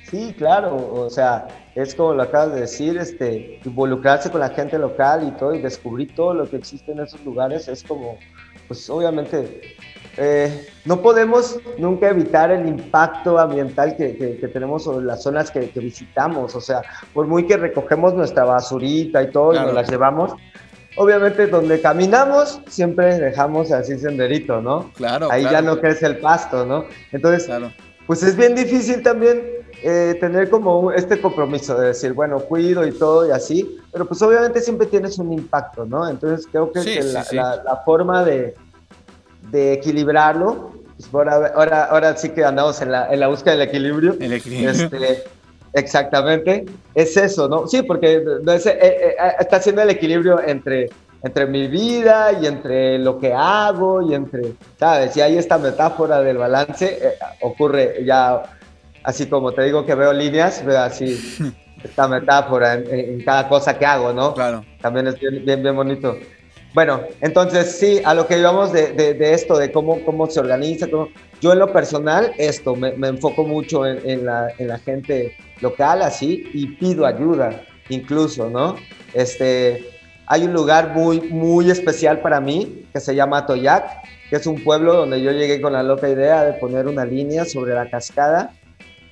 Sí, claro, o sea, es como lo acabas de decir, este, involucrarse con la gente local y todo y descubrir todo lo que existe en esos lugares es como, pues obviamente eh, no podemos nunca evitar el impacto ambiental que, tenemos sobre las zonas que, visitamos. O sea, por muy que recogemos nuestra basurita y todo y nos la llevamos, obviamente donde caminamos siempre dejamos así senderito, ¿no? Claro. Ahí ya no crece el pasto, ¿no? Entonces, pues es bien difícil también eh, tener como este compromiso de decir, bueno, cuido y todo y así, pero pues obviamente siempre tienes un impacto, ¿no? Entonces creo que, la forma de de equilibrarlo. Pues ahora, ahora, sí que andamos en la, en la búsqueda del equilibrio. El equilibrio. Este, exactamente. Es eso, ¿no? Sí, porque eh, eh, eh, está haciendo el equilibrio entre, entre mi vida y entre lo que hago y entre, ¿sabes? Y hay esta metáfora del balance, ocurre ya, así como te digo que veo líneas, veo así esta metáfora en, cada cosa que hago, ¿no? Claro. También es bien, bien, bien bonito. Bueno, entonces sí, a lo que íbamos de, esto, de cómo, cómo se organiza, yo en lo personal, esto, me, enfoco mucho en, la, en, la, gente local, así, y pido ayuda, incluso, ¿no? Este, hay un lugar muy, muy especial para mí que se llama Toyac, que es un pueblo donde yo llegué con la loca idea de poner una línea sobre la cascada.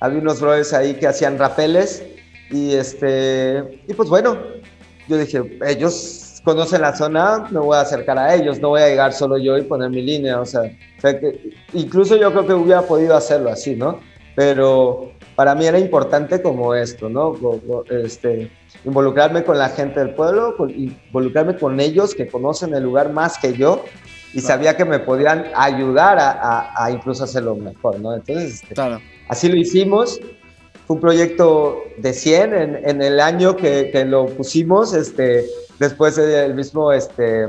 Había unos brothers ahí que hacían rapeles y este, y pues bueno, yo dije, ellos conocen la zona, me voy a acercar a ellos, no voy a llegar solo yo y poner mi línea, o sea, que incluso yo creo que hubiera podido hacerlo así, ¿no? Pero para mí era importante como esto, ¿no? Este, involucrarme con la gente del pueblo, involucrarme con ellos que conocen el lugar más que yo y sabía que me podían ayudar a, incluso hacerlo mejor, ¿no? Entonces, este, así lo hicimos. Fue un proyecto de 100 en, en el año que, que, lo pusimos, este, Después el mismo este,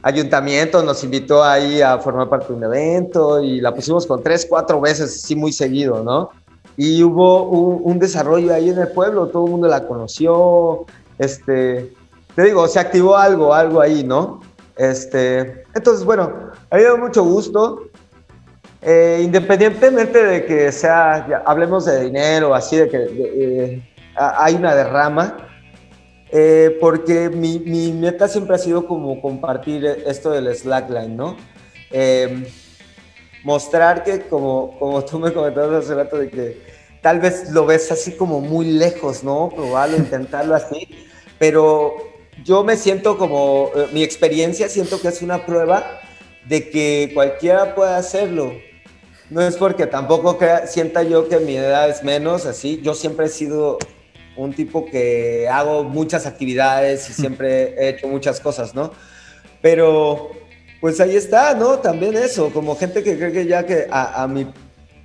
ayuntamiento nos invitó ahí a formar parte de un evento y la pusimos con tres, cuatro veces, sí, muy seguido, ¿no? Y hubo un, desarrollo ahí en el pueblo, todo el mundo la conoció, este, te digo, se activó algo, algo ahí, ¿no? Este, entonces, bueno, a mí me da mucho gusto. Eh, independientemente de que sea, hablemos de dinero, así de que eh, hay una derrama, eh, porque mi, mi, meta siempre ha sido como compartir esto del slackline, ¿no? Em, mostrar que, como, como tú me comentabas hace rato, de que tal vez lo ves así como muy lejos, ¿no? Probarlo, intentarlo así, pero yo me siento como, eh, mi experiencia siento que es una prueba de que cualquiera puede hacerlo. No es porque tampoco sienta yo que mi edad es menos, así. Yo siempre he sido un tipo que hago muchas actividades y siempre he hecho muchas cosas, ¿no? Pero pues ahí está, ¿no? También eso, como gente que cree que ya que a, mi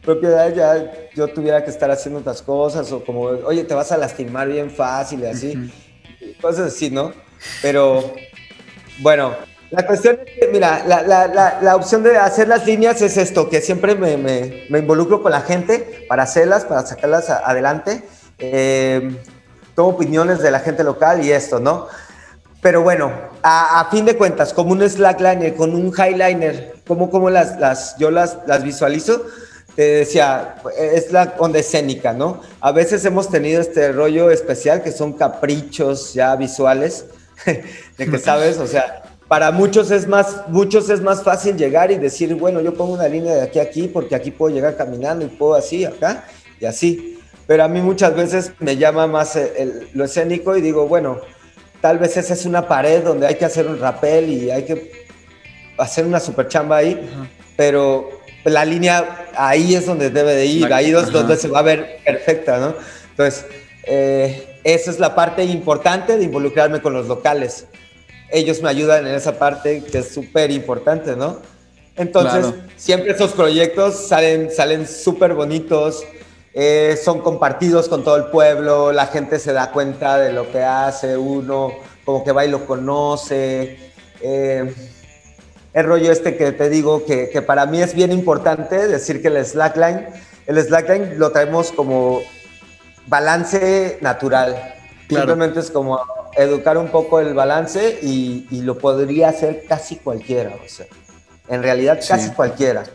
propia edad ya yo tuviera que estar haciendo otras cosas o como, oye, te vas a lastimar bien fácil y así, cosas así, ¿no? Pero bueno, la cuestión es que, mira, la, la, la, opción de hacer las líneas es esto, que siempre me, me, me involucro con la gente para hacerlas, para sacarlas adelante eh, tomo opiniones de la gente local y esto, ¿no? Pero bueno, a, fin de cuentas, como un slackliner con un highliner, ¿cómo, cómo las, las, yo las, las visualizo? te decía, es la onda escénica, ¿no? A veces hemos tenido este rollo especial que son caprichos ya visuales, de que sabes, o sea, para muchos es más, muchos es más fácil llegar y decir, bueno, yo pongo una línea de aquí a aquí porque aquí puedo llegar caminando y puedo así, acá y así. Pero a mí muchas veces me llama más lo escénico y digo, bueno, tal vez esa es una pared donde hay que hacer un rappel y hay que hacer una super chamba ahí, pero la línea ahí es donde debe de ir, ahí es donde se va a ver perfecta, ¿no? Entonces, eh, esa es la parte importante de involucrarme con los locales. Ellos me ayudan en esa parte que es súper importante, ¿no? Entonces, siempre esos proyectos salen salen súper bonitos, eh, son compartidos con todo el pueblo, la gente se da cuenta de lo que hace uno, como que va y lo conoce. Eh, el rollo este que te digo que, que, para mí es bien importante decir que el slackline, el slackline lo traemos como balance natural. Simplemente es como educar un poco el balance y, y, lo podría hacer casi cualquiera, o sea, en realidad casi cualquiera.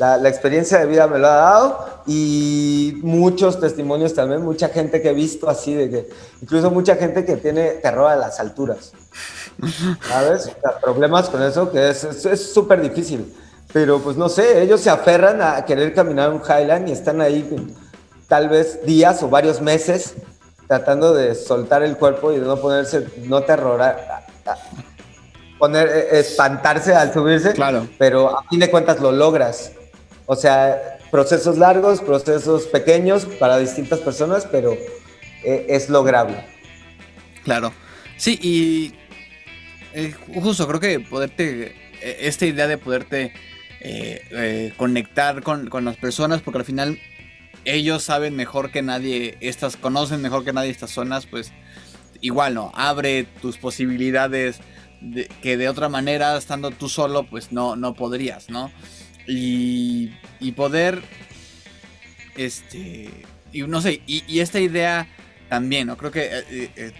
La, la, experiencia de vida me lo ha dado y muchos testimonios también, mucha gente que he visto así, de que incluso mucha gente que tiene terror a las alturas. ¿Sabes? problemas con eso, que es súper difícil. Pero pues no sé, ellos se aferran a querer caminar un Highland y están ahí tal vez días o varios meses tratando de soltar el cuerpo y de no ponerse, no terrorar, poner, e, espantarse al subirse. Claro. Pero a fin de cuentas lo logras. O sea, procesos largos, procesos pequeños para distintas personas, pero eh, es lograble. Claro. Sí, y eh, justo creo que poderte, eh, esta idea de poderte conectar con, las personas, porque al final ellos saben mejor que nadie, estas conocen mejor que nadie estas zonas, pues igual no, abre tus posibilidades que de otra manera, estando tú solo, pues no, no podrías, ¿no? Y, y poder, este, y no sé, y, esta idea también, ¿no? Creo que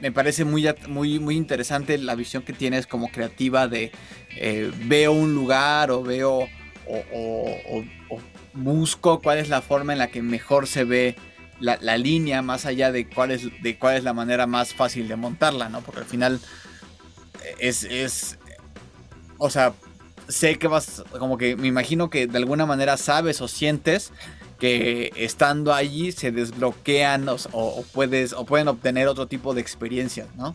me parece muy, muy, muy interesante la visión que tienes como creativa de eh, veo un lugar o veo o, busco cuál es la forma en la que mejor se ve la, línea más allá de cuál, es, de cuál es la manera más fácil de montarla, ¿no? Porque al final es, es o sea, sé que vas, como que me imagino que de alguna manera sabes o sientes que estando allí se desbloquean o, puedes, o pueden obtener otro tipo de experiencias, ¿no?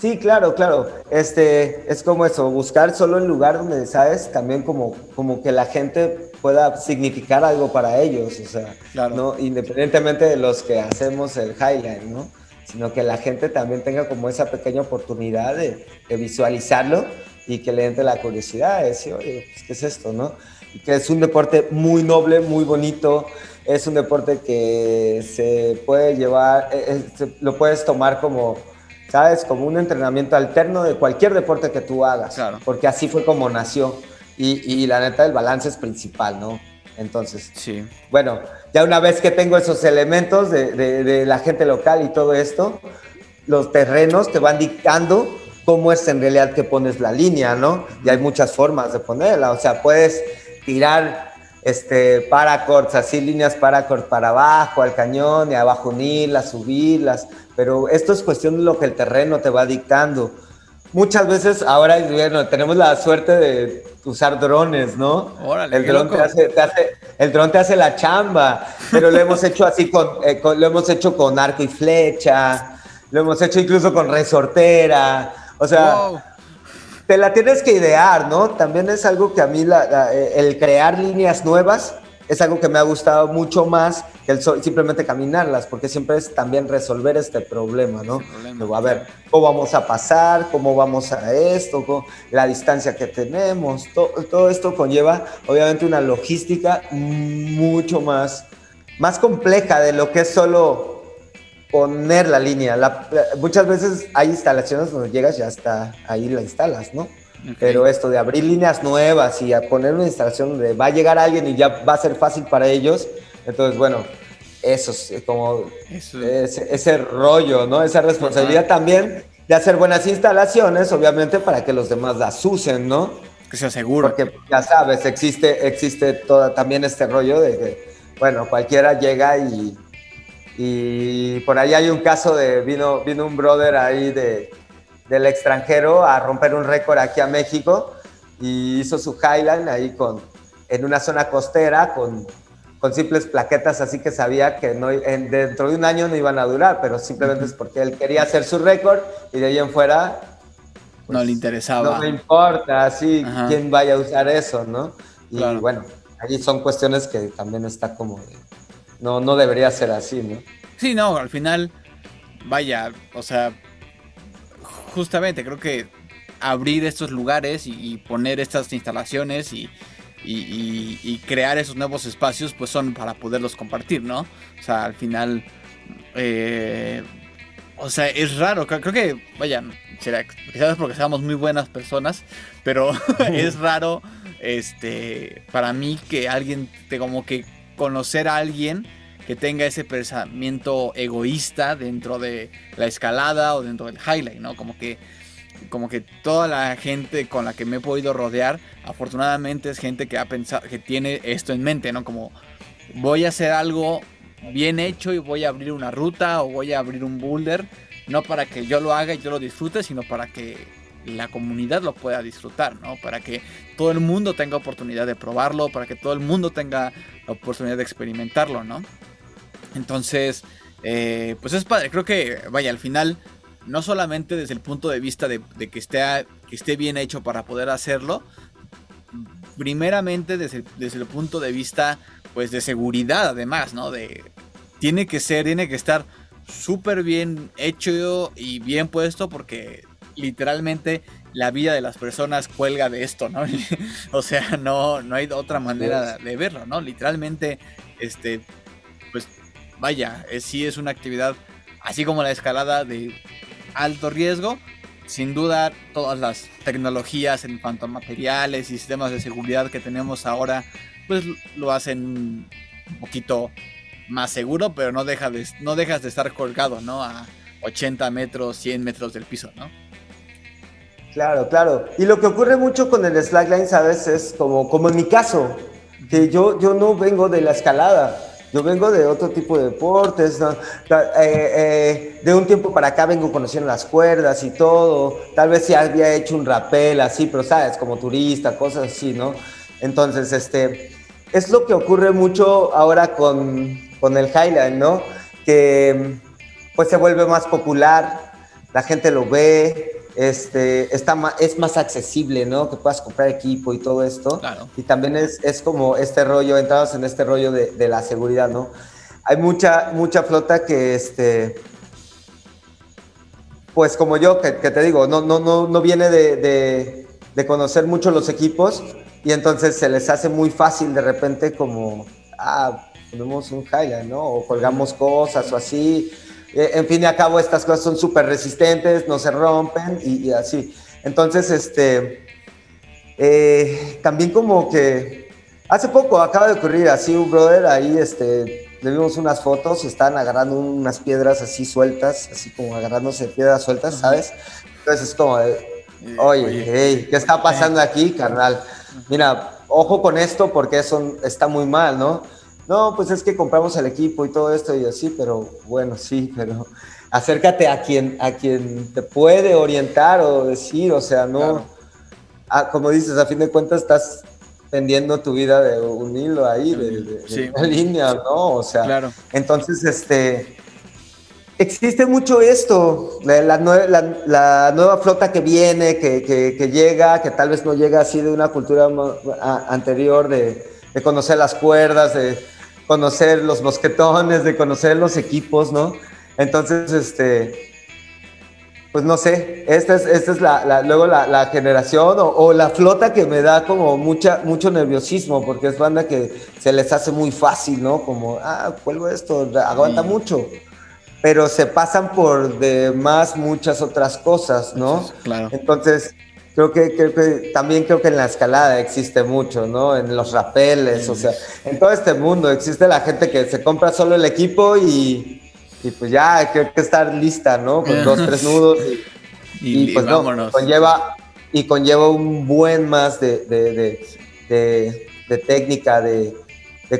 Sí, claro, claro. Este, es como eso, buscar solo el lugar donde, ¿sabes? También como, como que la gente pueda significar algo para ellos, o sea, ¿no? independientemente de los que hacemos el highlight, ¿no? Sino que la gente también tenga como esa pequeña oportunidad de, visualizarlo y que le entre la curiosidad de decir, oye, pues, ¿qué es esto, no? que es un deporte muy noble, muy bonito, es un deporte que se puede llevar, eh, eh, lo puedes tomar como, ¿sabes? Como un entrenamiento alterno de cualquier deporte que tú hagas, porque así fue como nació. Y, la neta, el balance es principal, ¿no? Entonces, sí. bueno, ya una vez que tengo esos elementos de, de la gente local y todo esto, los terrenos te van dictando cómo es en realidad que pones la línea, ¿no? Y hay muchas formas de ponerla, o sea, puedes tirar este, paracords, así líneas paracord para abajo al cañón y abajo unirlas, subirlas, pero esto es cuestión de lo que el terreno te va dictando. Muchas veces ahora bueno, tenemos la suerte de usar drones, ¿no? el dron te hace, el dron te hace la chamba, pero lo hemos hecho así eh, con, lo hemos hecho con arco y flecha, lo hemos hecho incluso con resortera, o sea, te la tienes que idear, ¿no? También es algo que a mí eh, el crear líneas nuevas es algo que me ha gustado mucho más que el simplemente caminarlas, porque siempre es también resolver este problema, ¿no? a ver, ¿cómo vamos a pasar? ¿Cómo vamos a esto? la distancia que tenemos, todo, esto conlleva obviamente una logística mucho más, más compleja de lo que es solo poner la línea. muchas veces hay instalaciones donde llegas y hasta ahí la instalas, ¿no? Pero esto de abrir líneas nuevas y a poner una instalación donde va a llegar alguien y ya va a ser fácil para ellos, entonces, bueno, eso es como Ese, rollo, ¿no? Esa responsabilidad también de hacer buenas instalaciones, obviamente, para que los demás las usen, ¿no? que sea seguro. Porque ya sabes, existe, existe toda, también este rollo de que, bueno, cualquiera llega y, y por ahí hay un caso de, vino, vino un brother ahí de, del extranjero a romper un récord aquí a México y hizo su Highline ahí con, en una zona costera con, con simples plaquetas, así que sabía que no, dentro de un año no iban a durar, pero simplemente es porque él quería hacer su récord y de ahí en fuera... no le pues, interesaba. No me importa, así, quién vaya a usar eso, ¿no? Y bueno, allí son cuestiones que también está como... no, no debería ser así, ¿no? Sí, no, al final, vaya, o sea, justamente creo que abrir estos lugares y poner estas instalaciones y, y, crear esos nuevos espacios, pues son para poderlos compartir, ¿no? O sea, al final, eh, o sea, es raro, creo, que, vaya, será, quizás porque seamos muy buenas personas, pero es raro, este, para mí que alguien, te, como que conocer a alguien que tenga ese pensamiento egoísta dentro de la escalada o dentro del highlight, ¿no? Como que como que toda la gente con la que me he podido rodear, afortunadamente es gente que ha pensado, que tiene esto en mente, ¿no? Como voy a hacer algo bien hecho y voy a abrir una ruta o voy a abrir un boulder, no para que yo lo haga y yo lo disfrute, sino para que la comunidad lo pueda disfrutar, ¿no? Para que todo el mundo tenga oportunidad de probarlo, para que todo el mundo tenga la oportunidad de experimentarlo, ¿no? Entonces, eh, pues es padre, creo que, vaya, al final no solamente desde el punto de vista de, que, esté, esté bien hecho para poder hacerlo, primeramente desde, desde el punto de vista pues de seguridad además, ¿no? De, tiene que ser, tiene que estar súper bien hecho y bien puesto porque literalmente la vida de las personas cuelga de esto, ¿no? o sea, no, no hay otra manera de verlo, ¿no? Literalmente, este, pues vaya, sí es una actividad así como la escalada de alto riesgo. Sin duda, todas las tecnologías en cuanto a materiales y sistemas de seguridad que tenemos ahora, pues lo hacen un poquito más seguro, pero no, deja de, no dejas de estar colgado, ¿no? A 80 metros, 100 metros del piso, ¿no? Claro, claro. Y lo que ocurre mucho con el slackline, ¿sabes? Es como, como en mi caso, que yo, yo no vengo de la escalada yo vengo de otro tipo de deportes, eh, eh, de un tiempo para acá vengo conociendo las cuerdas y todo. Tal vez si había hecho un rappel así, pero sabes, como turista, cosas así, ¿no? Entonces, este, es lo que ocurre mucho ahora con, con el Highland, ¿no? Que pues se vuelve más popular, la gente lo ve, este, está es más accesible, ¿no? Que puedas comprar equipo y todo esto. Y también es, es, como este rollo, entrados en este rollo de, de, la seguridad, ¿no? Hay mucha, mucha flota que, este, pues como yo, que, te digo, no, no, no, no viene de, de, de, conocer mucho los equipos y entonces se les hace muy fácil de repente como, ah, ponemos un highlight, ¿no? O colgamos cosas o así en fin y al cabo, estas cosas son súper resistentes, no se rompen y, así. Entonces, este, eh, también como que hace poco acaba de ocurrir así un brother ahí, este, le vimos unas fotos y estaban agarrando unas piedras así sueltas, así como agarrándose piedras sueltas, ¿sabes? Entonces es como, oye, ¿qué está pasando aquí, carnal? Mira, ojo con esto porque eso está muy mal, ¿no? No, pues es que compramos el equipo y todo esto y así, pero bueno, sí, pero acércate a quien, a quien te puede orientar o decir, o sea, no, como dices, a fin de cuentas estás tendiendo tu vida de un hilo ahí, de, una línea, ¿no? O sea, claro. entonces, este, existe mucho esto, la, la, nueva flota que viene, que, que, llega, que tal vez no llega así de una cultura anterior de, de conocer las cuerdas, de conocer los mosquetones, de conocer los equipos, ¿no? Entonces, este, pues no sé, esta es, esta es la, luego la, generación o, la flota que me da como mucha, mucho nerviosismo, porque es banda que se les hace muy fácil, ¿no? Como, ah, cuelgo esto, aguanta mucho, pero se pasan por demás muchas otras cosas, ¿no? Claro. Entonces, creo que, creo que también creo que en la escalada existe mucho, ¿no? En los rapeles, o sea, en todo este mundo existe la gente que se compra solo el equipo y, y pues ya creo que estar lista, ¿no? Con dos, tres nudos y, pues no, conlleva, y conlleva un buen más de, de, técnica, de,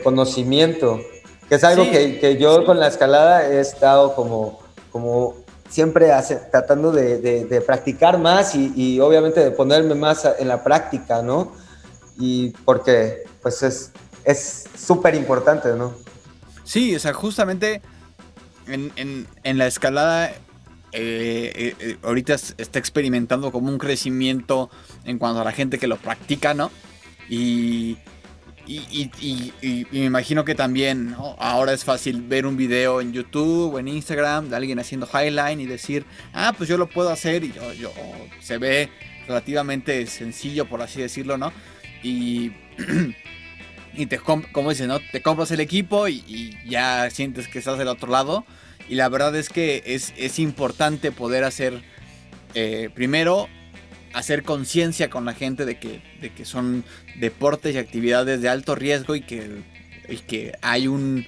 conocimiento, que es algo que, yo con la escalada he estado como, como siempre tratando de, practicar más y, obviamente de ponerme más en la práctica, ¿no? Y porque pues es súper importante, ¿no? Sí, o sea, justamente en, la escalada eh, eh, eh, ahorita está experimentando como un crecimiento en cuanto a la gente que lo practica, ¿no? Y, y, me imagino que también ahora es fácil ver un video en YouTube o en Instagram de alguien haciendo highline y decir, ah, pues yo lo puedo hacer y yo, yo se ve relativamente sencillo, por así decirlo, ¿no? Y, y te, como dices, ¿no? Te compras el equipo y, ya sientes que estás del otro lado. Y la verdad es que es, es importante poder hacer, eh, primero, hacer conciencia con la gente de que, de que son deportes y actividades de alto riesgo y que, que hay un,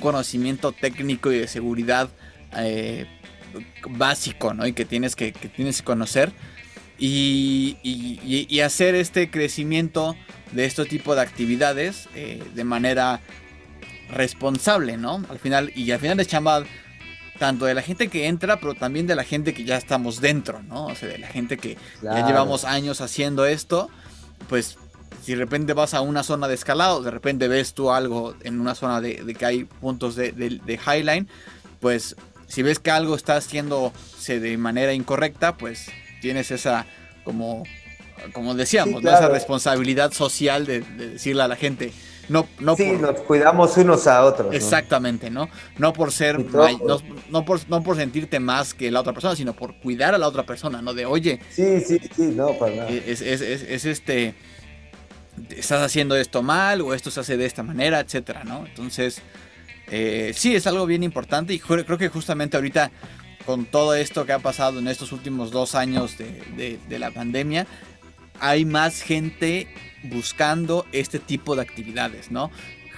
conocimiento técnico y de seguridad eh, básico, ¿no? Y que tienes que, tienes que conocer. Y, hacer este crecimiento de este tipo de actividades eh, de manera responsable, ¿no? Al final, y al final es chamba tanto de la gente que entra, pero también de la gente que ya estamos dentro, ¿no? O sea, de la gente que ya llevamos años haciendo esto, pues si de repente vas a una zona de escalado, de repente ves tú algo en una zona de, que hay puntos de, de, highline, pues si ves que algo está haciéndose de manera incorrecta, pues tienes esa como como decíamos, esa responsabilidad social de, decirle a la gente, no, no sí, nos cuidamos unos a otros. Exactamente, ¿no? No por ser, no, por, no por sentirte más que la otra persona, sino por cuidar a la otra persona, ¿no? De, oye. Sí, sí, sí, no, para nada. Es, este, estás haciendo esto mal o esto se hace de esta manera, etcétera, ¿no? Entonces, eh, sí, es algo bien importante y creo que justamente ahorita con todo esto que ha pasado en estos últimos dos años de, de la pandemia, hay más gente buscando este tipo de actividades, ¿no?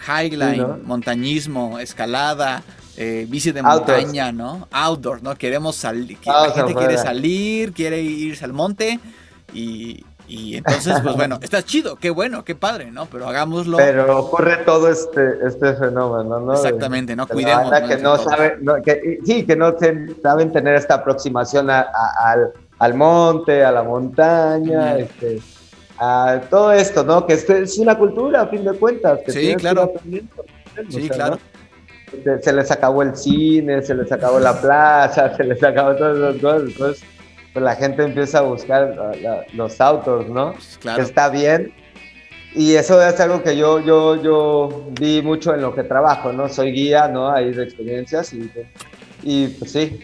Highline, montañismo, escalada, eh, bici de montaña, ¿no? Outdoor, ¿no? Queremos salir, la gente quiere salir, quiere irse al monte y, entonces, pues bueno, está chido, qué bueno, qué padre, ¿no? Pero hagámoslo. Pero ocurre todo este, este fenómeno, ¿no? Exactamente, ¿no? Cuidemos. Que no sabe, sí, que no saben tener esta aproximación al, al, monte, a la montaña, este a todo esto, ¿no? Que es, una cultura, a fin de cuentas. Que sí, claro. Sí, claro. Se, les acabó el cine, se les acabó la plaza, se les acabó todas esas cosas. Entonces, pues la gente empieza a buscar los autos, ¿no? Claro. Que está bien. Y eso es algo que yo, yo, yo vi mucho en lo que trabajo, ¿no? Soy guía, ¿no? Ahí de experiencias y, y pues sí,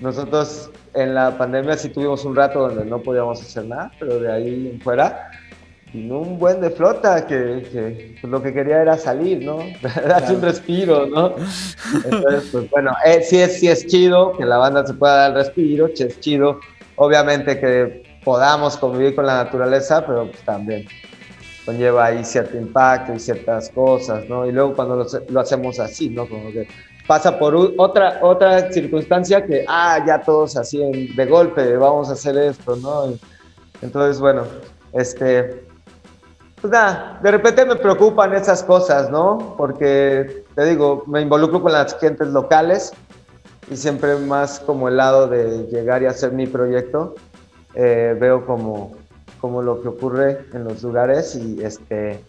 nosotros en la pandemia sí tuvimos un rato donde no podíamos hacer nada, pero de ahí en fuera, un buen de flota que, pues, lo que quería era salir, ¿no? Darse un respiro, ¿no? Entonces, pues bueno, eh, sí, es, sí es chido que la banda se pueda dar el respiro, es chido, obviamente que podamos convivir con la naturaleza, pero pues también conlleva ahí cierto impacto y ciertas cosas, ¿no? Y luego cuando lo, lo hacemos así, ¿no? Como que pasa por otra, otra circunstancia que, ah, ya todos así de golpe, vamos a hacer esto, ¿no? Entonces, bueno, este, pues nada, de repente me preocupan esas cosas, ¿no? Porque, te digo, me involucro con las gentes locales y siempre más como el lado de llegar y hacer mi proyecto, eh, veo como, como lo que ocurre en los lugares y este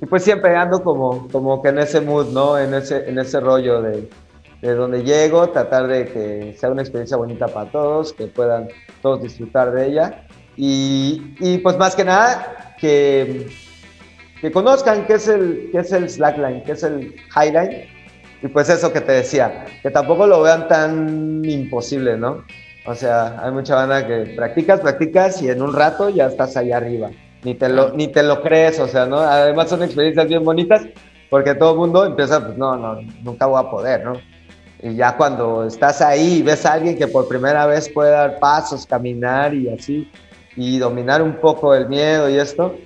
y pues siempre ando como, como que en ese mood, ¿no? En ese, en ese rollo de, de donde llego, tratar de que sea una experiencia bonita para todos, que puedan todos disfrutar de ella. Y, y pues más que nada, que, que conozcan qué es, el, qué es el slackline, qué es el highline. Y pues eso que te decía, que tampoco lo vean tan imposible, ¿no? O sea, hay mucha banda que practicas, practicas y en un rato ya estás allá arriba ni te lo, ni te lo crees, o sea, ¿no? Además son experiencias bien bonitas porque todo el mundo empieza, pues no, no, nunca voy a poder, ¿no? Y ya cuando estás ahí y ves a alguien que por primera vez puede dar pasos, caminar y así, y dominar un poco el miedo y esto,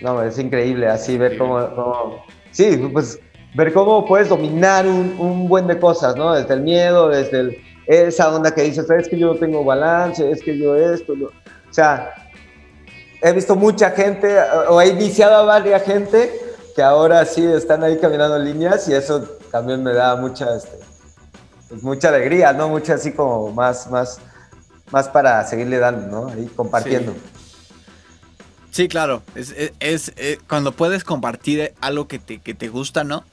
no, es increíble así ver cómo, sí, pues ver cómo puedes dominar un, un, buen de cosas, ¿no? Desde el miedo, desde el, esa onda que dices, es que yo no tengo balance, es que yo esto, o sea, he visto mucha gente, o he iniciado a varias gente que ahora sí están ahí caminando líneas y eso también me da mucha, este, pues mucha alegría, ¿no? Mucha así como más, más, más para seguirle dando, ¿no? Ahí compartiendo. Sí, claro. Es, eh, cuando puedes compartir algo que te, que te gusta, ¿no?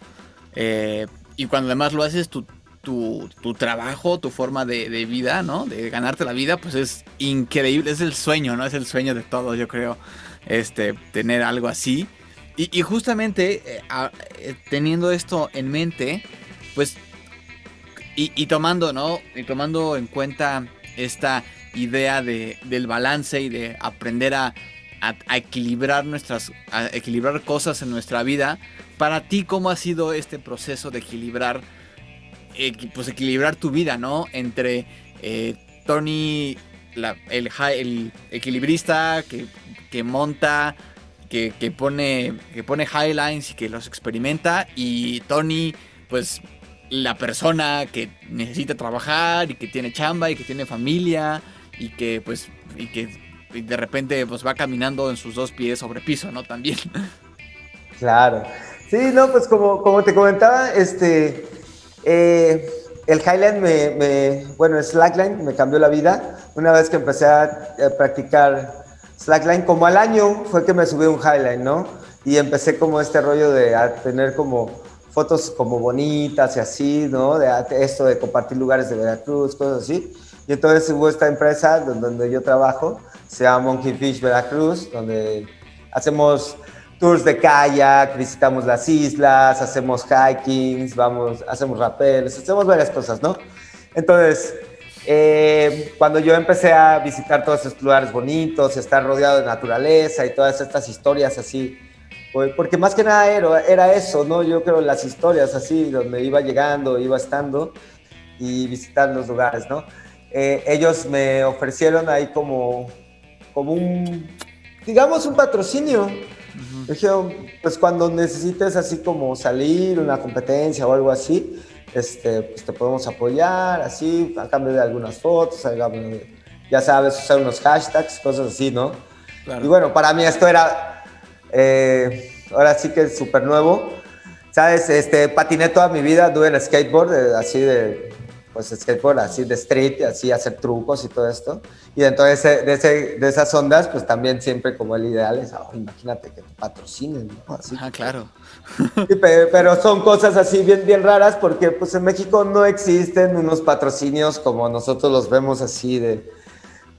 Eh, y cuando además lo haces tu, tu, trabajo, tu forma de, vida, ¿no? De ganarte la vida, pues es increíble. Es el sueño, ¿no? Es el sueño de todos, yo creo. Este, tener algo así. Y, justamente eh, teniendo esto en mente, pues, y, tomando, ¿no? Y tomando en cuenta esta idea de, del balance y de aprender a a, equilibrar nuestras, a equilibrar cosas en nuestra vida. Para ti, ¿cómo ha sido este proceso de equilibrar, pues equilibrar tu vida, ¿no? Entre eh, Tony, el, el, equilibrista que, que monta, que, que, pone, que pone highlines y que los experimenta, y Tony, pues la persona que necesita trabajar y que tiene chamba y que tiene familia y que pues y que de repente pues va caminando en sus dos pies sobre piso, ¿no? También. Claro. Sí, no, pues como, como te comentaba, este, eh, el Highline me, bueno, el Slackline me cambió la vida. Una vez que empecé a, practicar Slackline, como al año fue que me subí un Highline, ¿no? Y empecé como este rollo de tener como fotos como bonitas y así, ¿no? De esto de compartir lugares de Veracruz, cosas así. Y entonces hubo esta empresa donde yo trabajo, se llama Monkey Fish Veracruz, donde hacemos tours de kayak, visitamos las islas, hacemos hikings, vamos, hacemos rappels, hacemos varias cosas, ¿no? Entonces, eh, cuando yo empecé a visitar todos estos lugares bonitos, estar rodeado de naturaleza y todas estas historias así, pues, porque más que nada era, era eso, ¿no? Yo creo las historias así, donde iba llegando, iba estando y visitar los lugares, ¿no? Eh, ellos me ofrecieron ahí como como un, digamos, un patrocinio. Dijeron, pues cuando necesites así como salir, una competencia o algo así, este, pues te podemos apoyar, así, a cambio de algunas fotos, ya sabes, usar unos hashtags, cosas así, ¿no? Y bueno, para mí esto era, eh, ahora sí que es súper nuevo. ¿Sabes? Este, patiné toda mi vida, tuve el skateboard, así de pues skateboard así de street, así hacer trucos y todo esto. Y dentro de, ese, de, ese, de esas ondas, pues también siempre como el ideal es, imagínate que te patrocinen, ¿no? Así. Ah, claro. pero, son cosas así bien, bien raras porque pues en México no existen unos patrocinios como nosotros los vemos así de,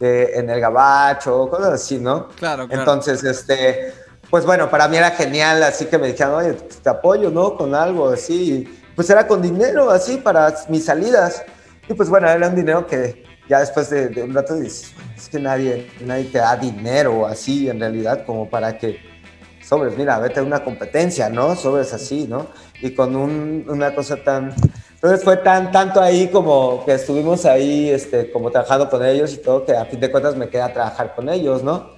de en el gabacho, cosas así, ¿no? Claro, claro. Entonces, este, pues bueno, para mí era genial, así que me dijeron, oye, pues, te apoyo, ¿no? Con algo así pues era con dinero así para mis salidas. Y pues bueno, era un dinero que ya después de, un rato dices, es que nadie, nadie te da dinero así en realidad como para que sobres, mira, vete a una competencia, ¿no? Sobres así, ¿no? Y con una cosa tan... Entonces fue tan, tanto ahí como que estuvimos ahí, este, como trabajando con ellos y todo, que a fin de cuentas me queda trabajar con ellos, ¿no?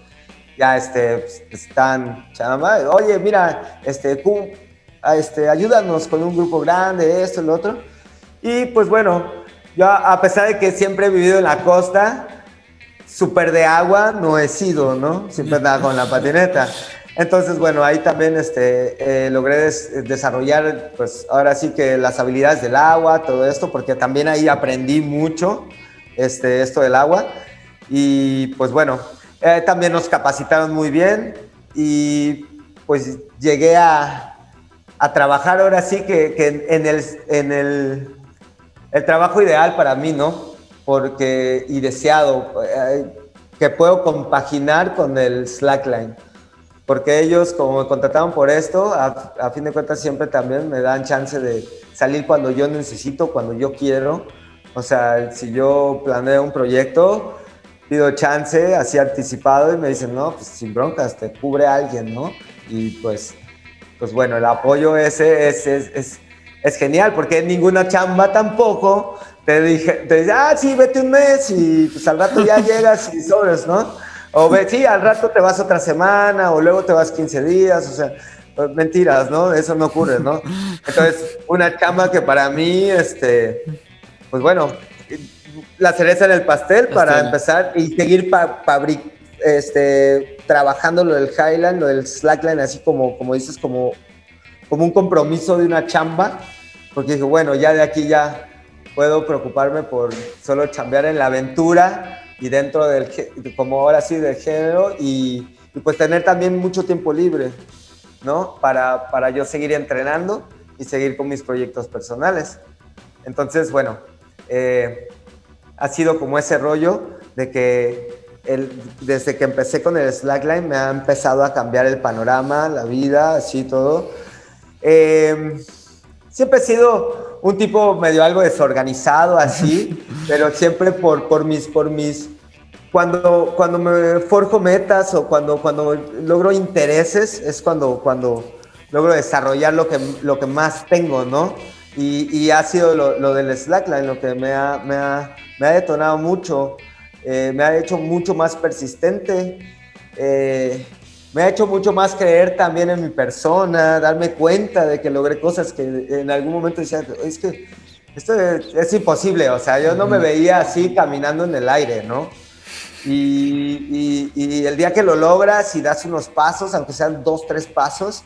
Ya, este, pues, están, chama, oye, mira, este, este, ayúdanos con un grupo grande, esto, lo otro. Y pues bueno, yo a pesar de que siempre he vivido en la costa, súper de agua no he sido, ¿no? Siempre andaba con la patineta. Entonces, bueno, ahí también este, eh, logré desarrollar, pues ahora sí que las habilidades del agua, todo esto, porque también ahí aprendí mucho este, esto del agua. Y pues bueno, eh, también nos capacitaron muy bien y pues llegué a, a trabajar ahora sí que, en, el, en el, el, trabajo ideal para mí, ¿no? Porque, y deseado, eh, que puedo compaginar con el slackline. Porque ellos, como me contrataron por esto, a, a, fin de cuentas siempre también me dan chance de salir cuando yo necesito, cuando yo quiero. O sea, si yo planeo un proyecto, pido chance así anticipado y me dicen, no, pues sin broncas, te cubre alguien, ¿no? Y pues pues bueno, el apoyo ese es, es, es, genial, porque ninguna chamba tampoco te, dije, te dice, ah, sí, vete un mes y pues al rato ya llegas y sobres, ¿no? O ve, sí, al rato te vas otra semana o luego te vas 15 días, o sea, pues, mentiras, ¿no? Eso no ocurre, ¿no? Entonces, una chamba que para mí, este, pues bueno, la cereza en el pastel para empezar y seguir este, trabajando lo del Highland, lo del Slackline, así como, como dices, como, como un compromiso de una chamba, porque dije, bueno, ya de aquí ya puedo preocuparme por solo chambear en la aventura y dentro del, como ahora sí, del género y, pues tener también mucho tiempo libre, ¿no? Para, para yo seguir entrenando y seguir con mis proyectos personales. Entonces, bueno, eh, ha sido como ese rollo de que el, desde que empecé con el slackline me ha empezado a cambiar el panorama, la vida, así todo. Eh, siempre he sido un tipo medio algo desorganizado así, pero siempre por, por mis, por mis, cuando, cuando me forjo metas o cuando, cuando logro intereses es cuando, cuando logro desarrollar lo que, lo que más tengo, ¿no? Y, y ha sido lo, lo, del slackline lo que me ha, me ha, me ha detonado mucho, eh, me ha hecho mucho más persistente. Eh, me ha hecho mucho más creer también en mi persona, darme cuenta de que logré cosas que en algún momento decía, es que esto es, imposible, o sea, yo no me veía así caminando en el aire, ¿no? Y, el día que lo logras y das unos pasos, aunque sean dos, tres pasos,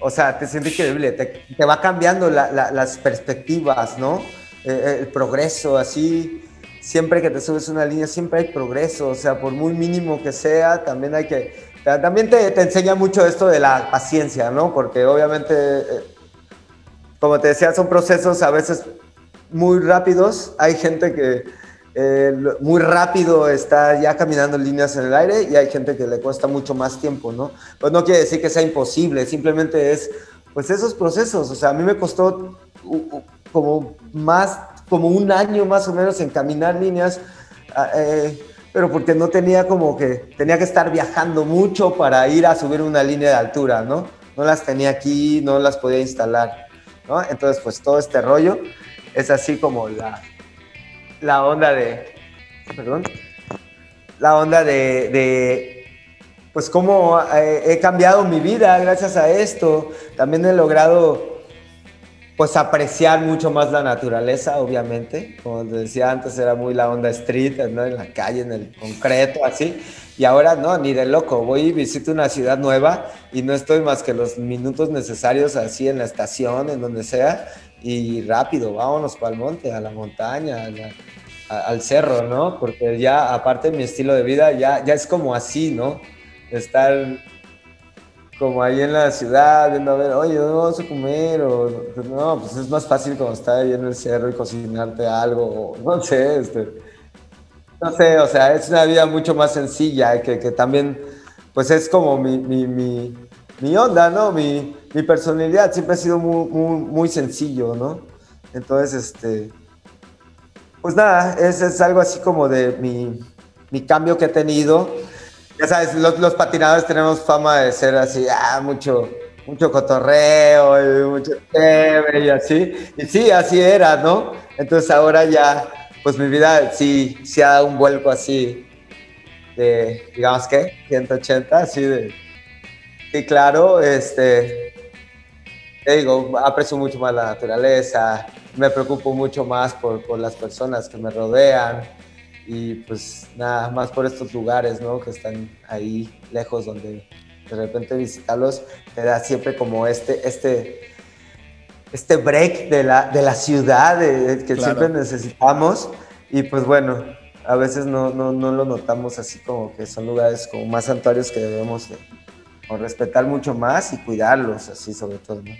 o sea, te sientes increíble, te, te va cambiando las perspectivas, ¿no? Eh, el progreso, así, siempre que te subes una línea, siempre hay progreso, o sea, por muy mínimo que sea, también hay que también te, enseña mucho esto de la paciencia, ¿no? Porque obviamente, eh, como te decía, son procesos a veces muy rápidos. Hay gente que eh, muy rápido está ya caminando líneas en el aire y hay gente que le cuesta mucho más tiempo, ¿no? Pues no quiere decir que sea imposible, simplemente es, pues esos procesos. O sea, a mí me costó como más, como un año más o menos en caminar líneas. Ah, eh, pero porque no tenía como que, tenía que estar viajando mucho para ir a subir una línea de altura, ¿no? No las tenía aquí, no las podía instalar, ¿no? Entonces, pues todo este rollo es así como la, la onda de, perdón, la onda de, de pues cómo he cambiado mi vida gracias a esto. También he logrado pues apreciar mucho más la naturaleza, obviamente. Como te decía antes, era muy la onda street, en la calle, en el concreto, así. Y ahora no, ni de loco. Voy y visito una ciudad nueva y no estoy más que los minutos necesarios así en la estación, en donde sea, y rápido, vámonos para el monte, a la montaña, al cerro, ¿no? Porque ya, aparte mi estilo de vida, ya, ya es como así, ¿no? Estar como ahí en la ciudad, viendo a ver, oye, ¿dónde vamos a comer? O, no, pues es más fácil como estar ahí en el cerro y cocinarte algo, o, no sé, este, no sé, o sea, es una vida mucho más sencilla, que, que también, pues es como mi, mi, mi, mi onda, ¿no? Mi, mi, personalidad siempre ha sido muy, muy, muy sencillo, ¿no? Entonces, este, pues nada, es, es algo así como de mi, mi cambio que he tenido sabes, los, patinadores tenemos fama de ser así, ah, mucho, mucho cotorreo y mucho y así. Y sí, así era, ¿no? Entonces ahora ya, pues mi vida sí, sí ha dado un vuelco así de, digamos que, 180, así de... Sí, claro, este, te digo, aprecio mucho más la naturaleza, me preocupo mucho más por, por las personas que me rodean y pues nada más por estos lugares, ¿no? Que están ahí lejos donde de repente visitarlos te da siempre como este, este, este break de la, de la ciudad que siempre necesitamos y pues bueno, a veces no, no, no, lo notamos así como que son lugares como más santuarios que debemos respetar mucho más y cuidarlos así sobre todo, ¿no?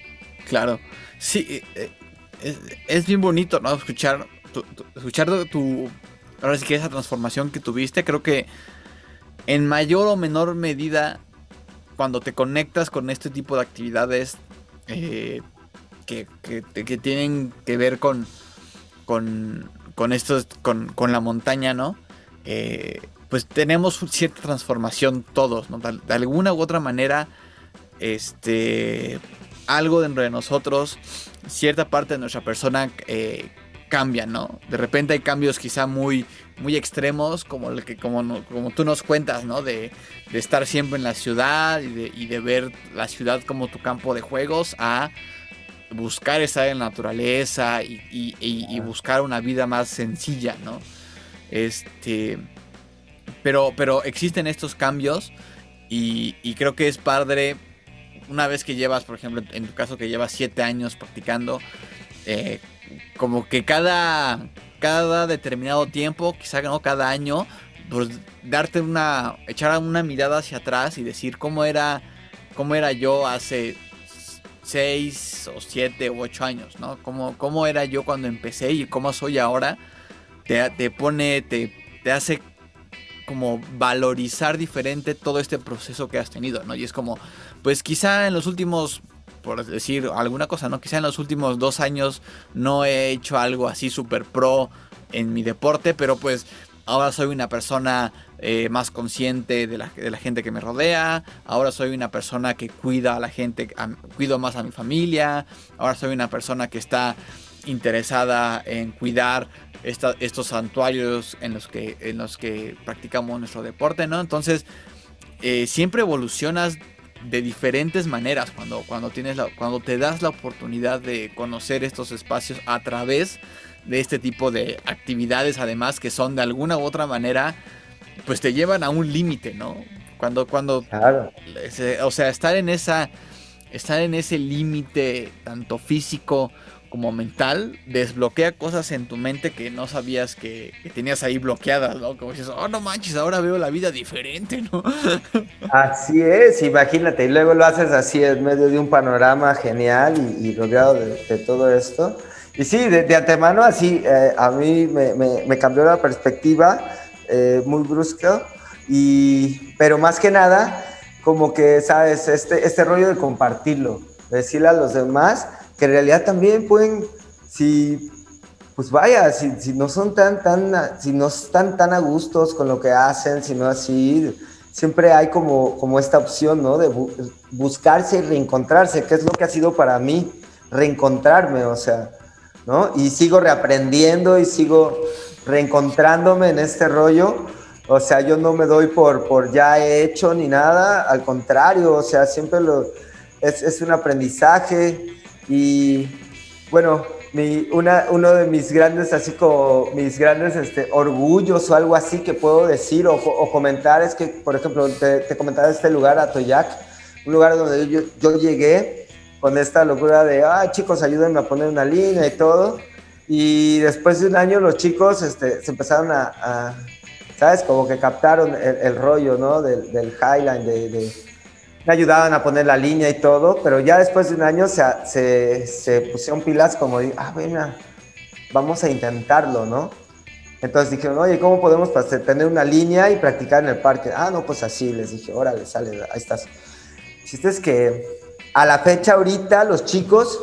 Claro, sí, eh, es, es bien bonito, ¿no? Escuchar escuchar tu ahora sí que esa transformación que tuviste, creo que en mayor o menor medida, cuando te conectas con este tipo de actividades eh, que, tienen que ver con, con, con, esto, con, la montaña, ¿no? Eh, pues tenemos cierta transformación todos. De, alguna u otra manera, este, algo dentro de nosotros, cierta parte de nuestra persona eh, cambian, ¿no? De repente hay cambios quizá muy, muy extremos, como, el que, como, como tú nos cuentas, ¿no? De, estar siempre en la ciudad y de, ver la ciudad como tu campo de juegos, a buscar estar en la naturaleza y, buscar una vida más sencilla, ¿no? Este. pero, pero existen estos cambios y, y creo que es padre una vez que llevas, por ejemplo, en tu caso que llevas siete años practicando, eh, como que cada, cada determinado tiempo, quizá no cada año, pues darte una, echar una mirada hacia atrás y decir cómo era, cómo era yo hace seis o siete u ocho años, ¿no? Cómo, cómo era yo cuando empecé y cómo soy ahora, te, te pone, te, te hace como valorizar diferente todo este proceso que has tenido, ¿no? Y es como, pues quizá en los últimos, por decir alguna cosa, ¿no? Quizá en los últimos dos años no he hecho algo así súper pro en mi deporte, pero pues ahora soy una persona eh, más consciente de la, de la, gente que me rodea, ahora soy una persona que cuida a la gente, cuido más a mi familia, ahora soy una persona que está interesada en cuidar estos santuarios en los, que, en los que practicamos nuestro deporte, ¿no? Entonces, eh, siempre evolucionas de diferentes maneras cuando, cuando, tienes la, cuando te das la oportunidad de conocer estos espacios a través de este tipo de actividades además que son de alguna u otra manera pues te llevan a un límite, ¿no? Cuando, cuando, o sea, estar en esa, estar en ese límite tanto físico como mental, desbloquea cosas en tu mente que no sabías que, tenías ahí bloqueadas, ¿no? Como dices, oh, no manches, ahora veo la vida diferente, ¿no? Así es, imagínate, y luego lo haces así en medio de un panorama genial y, rodeado de, todo esto. Y sí, de, antemano así, eh, a mí me, cambió la perspectiva eh, muy brusca, y, pero más que nada, como que, ¿sabes? Este, este rollo de compartirlo, decirle a los demás que en realidad también pueden, si, pues vaya, si, no son tan, tan, si no están tan a gustos con lo que hacen, sino así, siempre hay como, como esta opción, ¿no? De buscarse y reencontrarse, que es lo que ha sido para mí, reencontrarme, o sea, ¿no? Y sigo reaprendiendo y sigo reencontrándome en este rollo. O sea, yo no me doy por, por ya he hecho ni nada, al contrario, o sea, siempre lo, es, es un aprendizaje y bueno, mi, una, uno de mis grandes, así como mis grandes este, orgullos o algo así que puedo decir o, comentar es que, por ejemplo, te, te, comentaba este lugar, Atoyac, un lugar donde yo, yo, llegué con esta locura de, ah, chicos, ayúdenme a poner una línea y todo. Y después de un año los chicos este, se empezaron a, ¿sabes? Como que captaron el, rollo, ¿no? Del, del Highline, de me ayudaban a poner la línea y todo, pero ya después de un año se, se, pusieron pilas como, ah, bueno, vamos a intentarlo, ¿no? Entonces dijeron, oye, ¿cómo podemos tener una línea y practicar en el parque? Ah, no, pues así, les dije, órale, sale, ahí estás. Chiste es que a la fecha ahorita los chicos,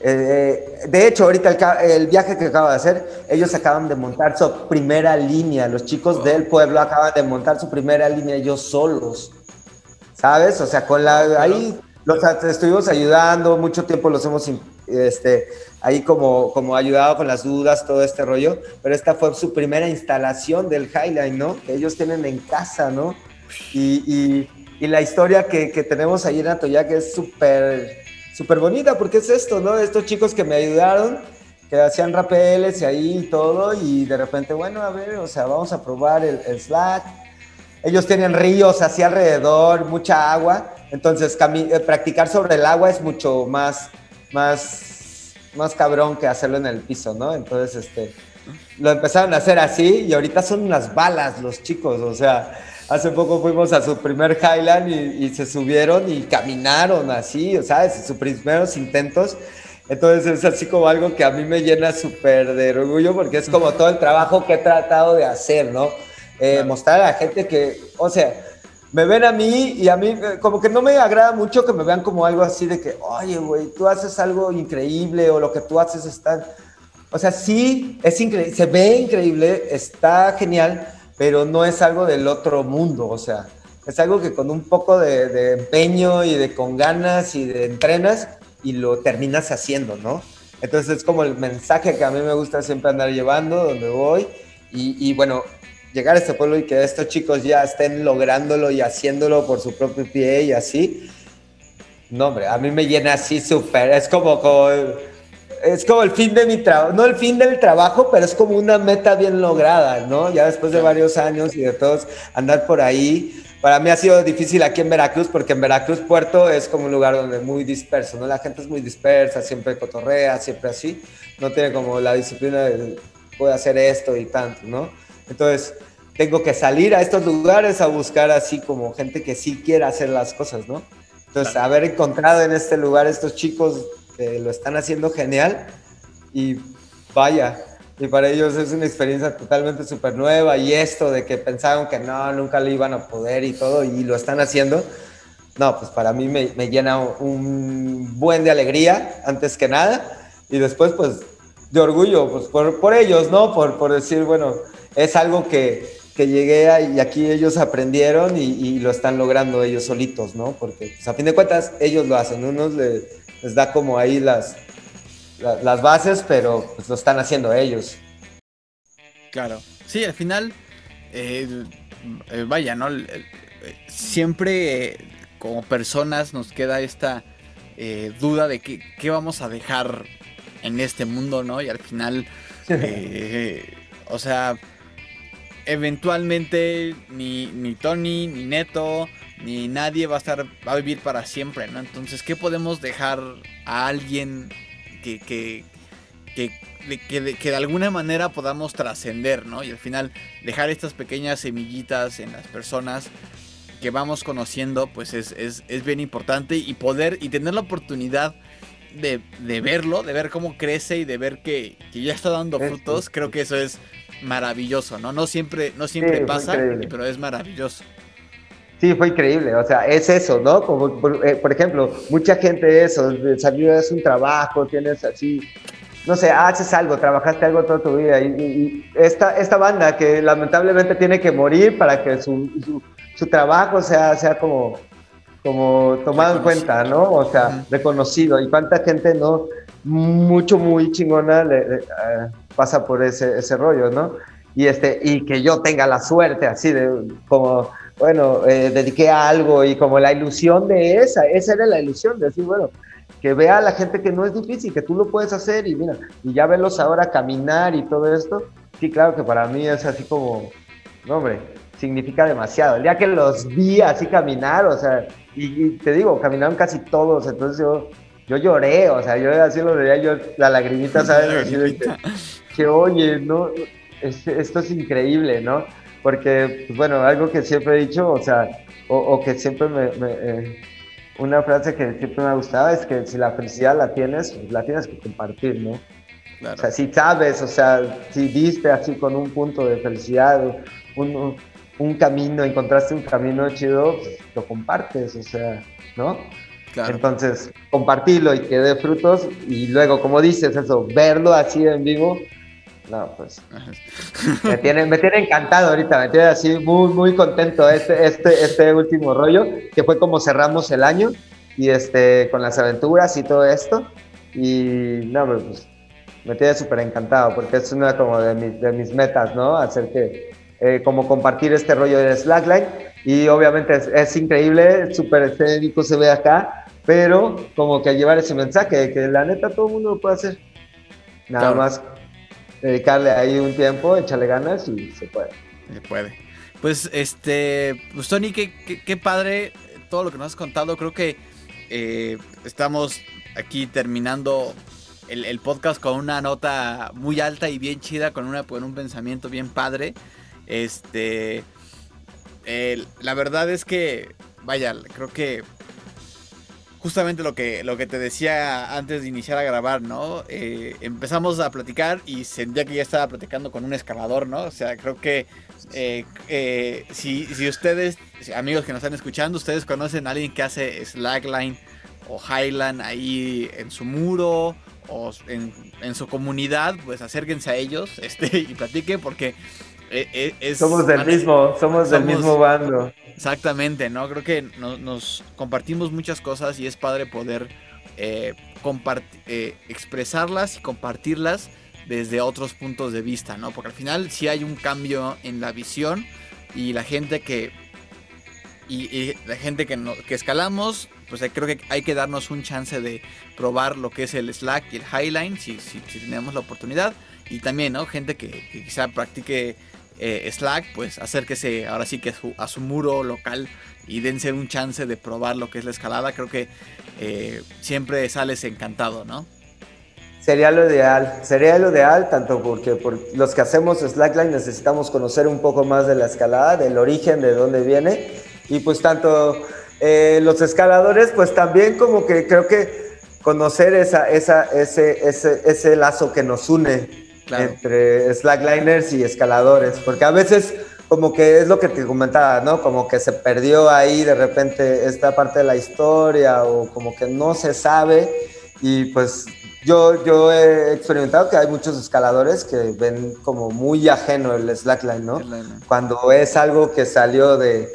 eh, de hecho ahorita el, el, viaje que acabo de hacer, ellos acaban de montar su primera línea, los chicos del pueblo acaban de montar su primera línea ellos solos. ¿Sabes? O sea, con la, ahí los estuvimos ayudando, mucho tiempo los hemos este, ahí como, como ayudado con las dudas, todo este rollo, pero esta fue su primera instalación del Highline, ¿no? Que ellos tienen en casa, ¿no? Y, y, y la historia que, que, tenemos ahí en Atoyac es súper, súper bonita, porque es esto, ¿no? Estos chicos que me ayudaron, que hacían rapeles y ahí todo, y de repente, bueno, a ver, o sea, vamos a probar el, el Slack, ellos tienen ríos hacia alrededor, mucha agua, entonces eh, practicar sobre el agua es mucho más, más, más cabrón que hacerlo en el piso, ¿no? Entonces, este, lo empezaron a hacer así y ahorita son unas balas los chicos, o sea, hace poco fuimos a su primer Highland y, se subieron y caminaron así, o sea, sus primeros intentos. Entonces es así como algo que a mí me llena súper de orgullo porque es como todo el trabajo que he tratado de hacer, ¿no? Eh, mostrar a la gente que, o sea, me ven a mí y a mí eh, como que no me agrada mucho que me vean como algo así de que, oye, güey, tú haces algo increíble o lo que tú haces está... O sea, sí, es increíble, se ve increíble, está genial, pero no es algo del otro mundo, o sea, es algo que con un poco de, de empeño y de con ganas y de entrenas y lo terminas haciendo, ¿no? Entonces es como el mensaje que a mí me gusta siempre andar llevando, donde voy. Y, y bueno, llegar a este pueblo y que estos chicos ya estén lográndolo y haciéndolo por su propio pie y así. No, hombre, a mí me llena así súper. Es como, es como el fin de mi trabajo, no el fin del trabajo, pero es como una meta bien lograda, ¿no? Ya después de varios años y de todos andar por ahí. Para mí ha sido difícil aquí en Veracruz, porque en Veracruz Puerto es como un lugar donde muy disperso, ¿no? La gente es muy dispersa, siempre cotorrea, siempre así. No tiene como la disciplina de puede hacer esto y tanto, ¿no? Entonces, tengo que salir a estos lugares a buscar así como gente que sí quiera hacer las cosas, ¿no? Entonces, haber encontrado en este lugar estos chicos que lo están haciendo genial y vaya, y para ellos es una experiencia totalmente súper nueva y esto de que pensaron que no, nunca lo iban a poder y todo y lo están haciendo, no, pues para mí me, me llena un buen de alegría antes que nada y después pues de orgullo, pues por, por ellos, ¿no? Por, por decir, bueno, es algo que, que llegué a, y aquí ellos aprendieron y, lo están logrando ellos solitos, ¿no? Porque pues, a fin de cuentas ellos lo hacen, unos les, les da como ahí las, las bases, pero pues lo están haciendo ellos. Claro, sí, al final, eh, eh, vaya, ¿no? Siempre como personas nos queda esta eh, duda de qué, qué, vamos a dejar en este mundo, ¿no? Y al final, o sea, eventualmente ni, ni Tony, ni Neto, ni nadie va a estar, va a vivir para siempre, ¿no? Entonces, ¿qué podemos dejar a alguien que, que, que, de, alguna manera podamos trascender, ¿no? Y al final dejar estas pequeñas semillitas en las personas que vamos conociendo, pues es, es, es bien importante y poder y tener la oportunidad de, de, verlo, de ver cómo crece y de ver que, que ya está dando frutos, creo que eso es maravilloso, ¿no? No siempre, no siempre pasa, pero es maravilloso. Sí, fue increíble, o sea, es eso, ¿no? Como, por, eh, ejemplo, mucha gente eso, es un trabajo, tienes así, no sé, haces algo, trabajaste algo toda tu vida y, esta, esta banda que lamentablemente tiene que morir para que su, su, trabajo sea, sea como, como tomado en cuenta, ¿no? O sea, reconocido. Y cuánta gente, ¿no? Mucho, muy chingona le, eh, pasa por ese, ese rollo, ¿no? Y, este, y que yo tenga la suerte así de como bueno, eh, dediqué a algo y como la ilusión de esa, esa era la ilusión de decir, bueno, que vea a la gente que no es difícil, que tú lo puedes hacer y mira, y ya verlos ahora caminar y todo esto, sí, claro que para mí es así como, no, hombre, significa demasiado. El día que los vi así caminar, o sea, y, te digo, caminaron casi todos, entonces yo, yo lloré, o sea, yo así lo veía, yo, la lagrimita, ¿sabes? que, oye, no, esto es increíble, ¿no? porque, pues, bueno, algo que siempre he dicho, o sea, o, que siempre me... Eh, una frase que siempre me ha gustado es que si la felicidad la tienes, pues, la tienes que compartir, ¿no? O sea, si sabes, o sea, si diste así con un punto de felicidad, un, un camino, encontraste un camino chido, pues, lo compartes, o sea, ¿no? Claro. Entonces, compartirlo y que dé frutos y luego, como dices, eso, verlo así en vivo, no, pues. me, tiene, me tiene encantado ahorita, me tiene así muy, muy contento este, este, este último rollo, que fue como cerramos el año y este, con las aventuras y todo esto. Y no, pues me tiene súper encantado porque es una como de, mis, de mis metas, ¿no? Hacer que, eh, como compartir este rollo de Slackline. Y obviamente es, es increíble, súper estético se ve acá, pero como que llevar ese mensaje, que la neta todo el mundo lo puede hacer. Nada más dedicarle ahí un tiempo, echarle ganas y se puede. Se puede. Pues este, pues Tony, qué, qué, padre todo lo que nos has contado. Creo que eh, estamos aquí terminando el, podcast con una nota muy alta y bien chida, con, una, con un pensamiento bien padre. Este, la verdad es que, vaya, creo que justamente lo que, lo que te decía antes de iniciar a grabar, ¿no? Eh, empezamos a platicar y sentía que ya estaba platicando con un escalador, ¿no? O sea, creo que eh, eh, si, si, ustedes, amigos que nos están escuchando, ustedes conocen a alguien que hace slackline o highland ahí en su muro o en, en su comunidad, pues acérquense a ellos este, y platiquen porque es, somos del mismo, somos del mismo bando. Exactamente, ¿no? Creo que nos compartimos muchas cosas y es padre poder eh, eh, expresarlas y compartirlas desde otros puntos de vista, ¿no? Porque al final sí hay un cambio en la visión y la gente que y, la gente que, que escalamos pues creo que hay que darnos un chance de probar lo que es el slack y el highline si, si, tenemos la oportunidad. Y también, ¿no? Gente que, quizá practique eh, slack, pues acérquese ahora sí que a su, muro local y dense un chance de probar lo que es la escalada. Creo que eh, siempre sales encantado, ¿no? Sería lo ideal, sería lo ideal, tanto porque por los que hacemos slackline necesitamos conocer un poco más de la escalada, del origen, de dónde viene, y pues tanto eh, los escaladores, pues también como que creo que conocer esa, esa, ese, ese, ese lazo que nos une entre slackliners y escaladores, porque a veces como que es lo que te comentaba, ¿no? Como que se perdió ahí de repente esta parte de la historia o como que no se sabe y pues yo, yo he experimentado que hay muchos escaladores que ven como muy ajeno el slackline, ¿no? Cuando es algo que salió de,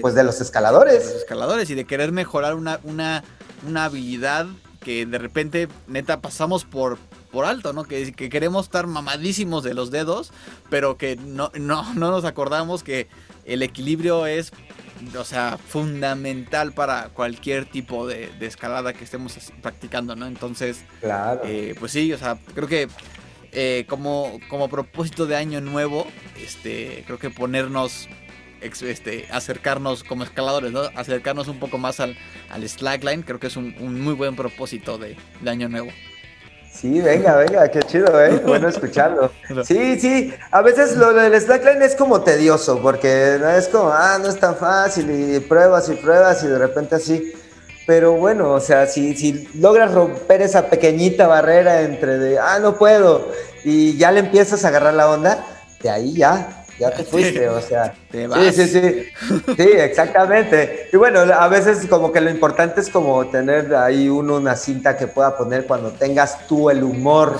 pues de los escaladores. De los escaladores y de querer mejorar una, una, una habilidad que de repente, neta, pasamos por, por alto, ¿no? Que, que, queremos estar mamadísimos de los dedos, pero que no, no, no nos acordamos que el equilibrio es o sea, fundamental para cualquier tipo de, escalada que estemos practicando, ¿no? Entonces, claro. Eh, pues sí, o sea, creo que eh, como, como propósito de año nuevo, este, creo que ponernos, este, acercarnos como escaladores, ¿no? Acercarnos un poco más al, al slackline, creo que es un, muy buen propósito de año nuevo. Sí, venga, venga, qué chido, ¿eh? Bueno escucharlo. Sí, sí, a veces lo del slackline es como tedioso, porque no es como, ah, no es tan fácil, y pruebas y pruebas, y de repente así. Pero bueno, o sea, si, si logras romper esa pequeñita barrera entre de, ah, no puedo, y ya le empiezas a agarrar la onda, de ahí ya, ya te fuiste, o sea. Sí, sí, sí. Sí, exactamente. Y bueno, a veces como que lo importante es como tener ahí uno una cinta que pueda poner cuando tengas tú el humor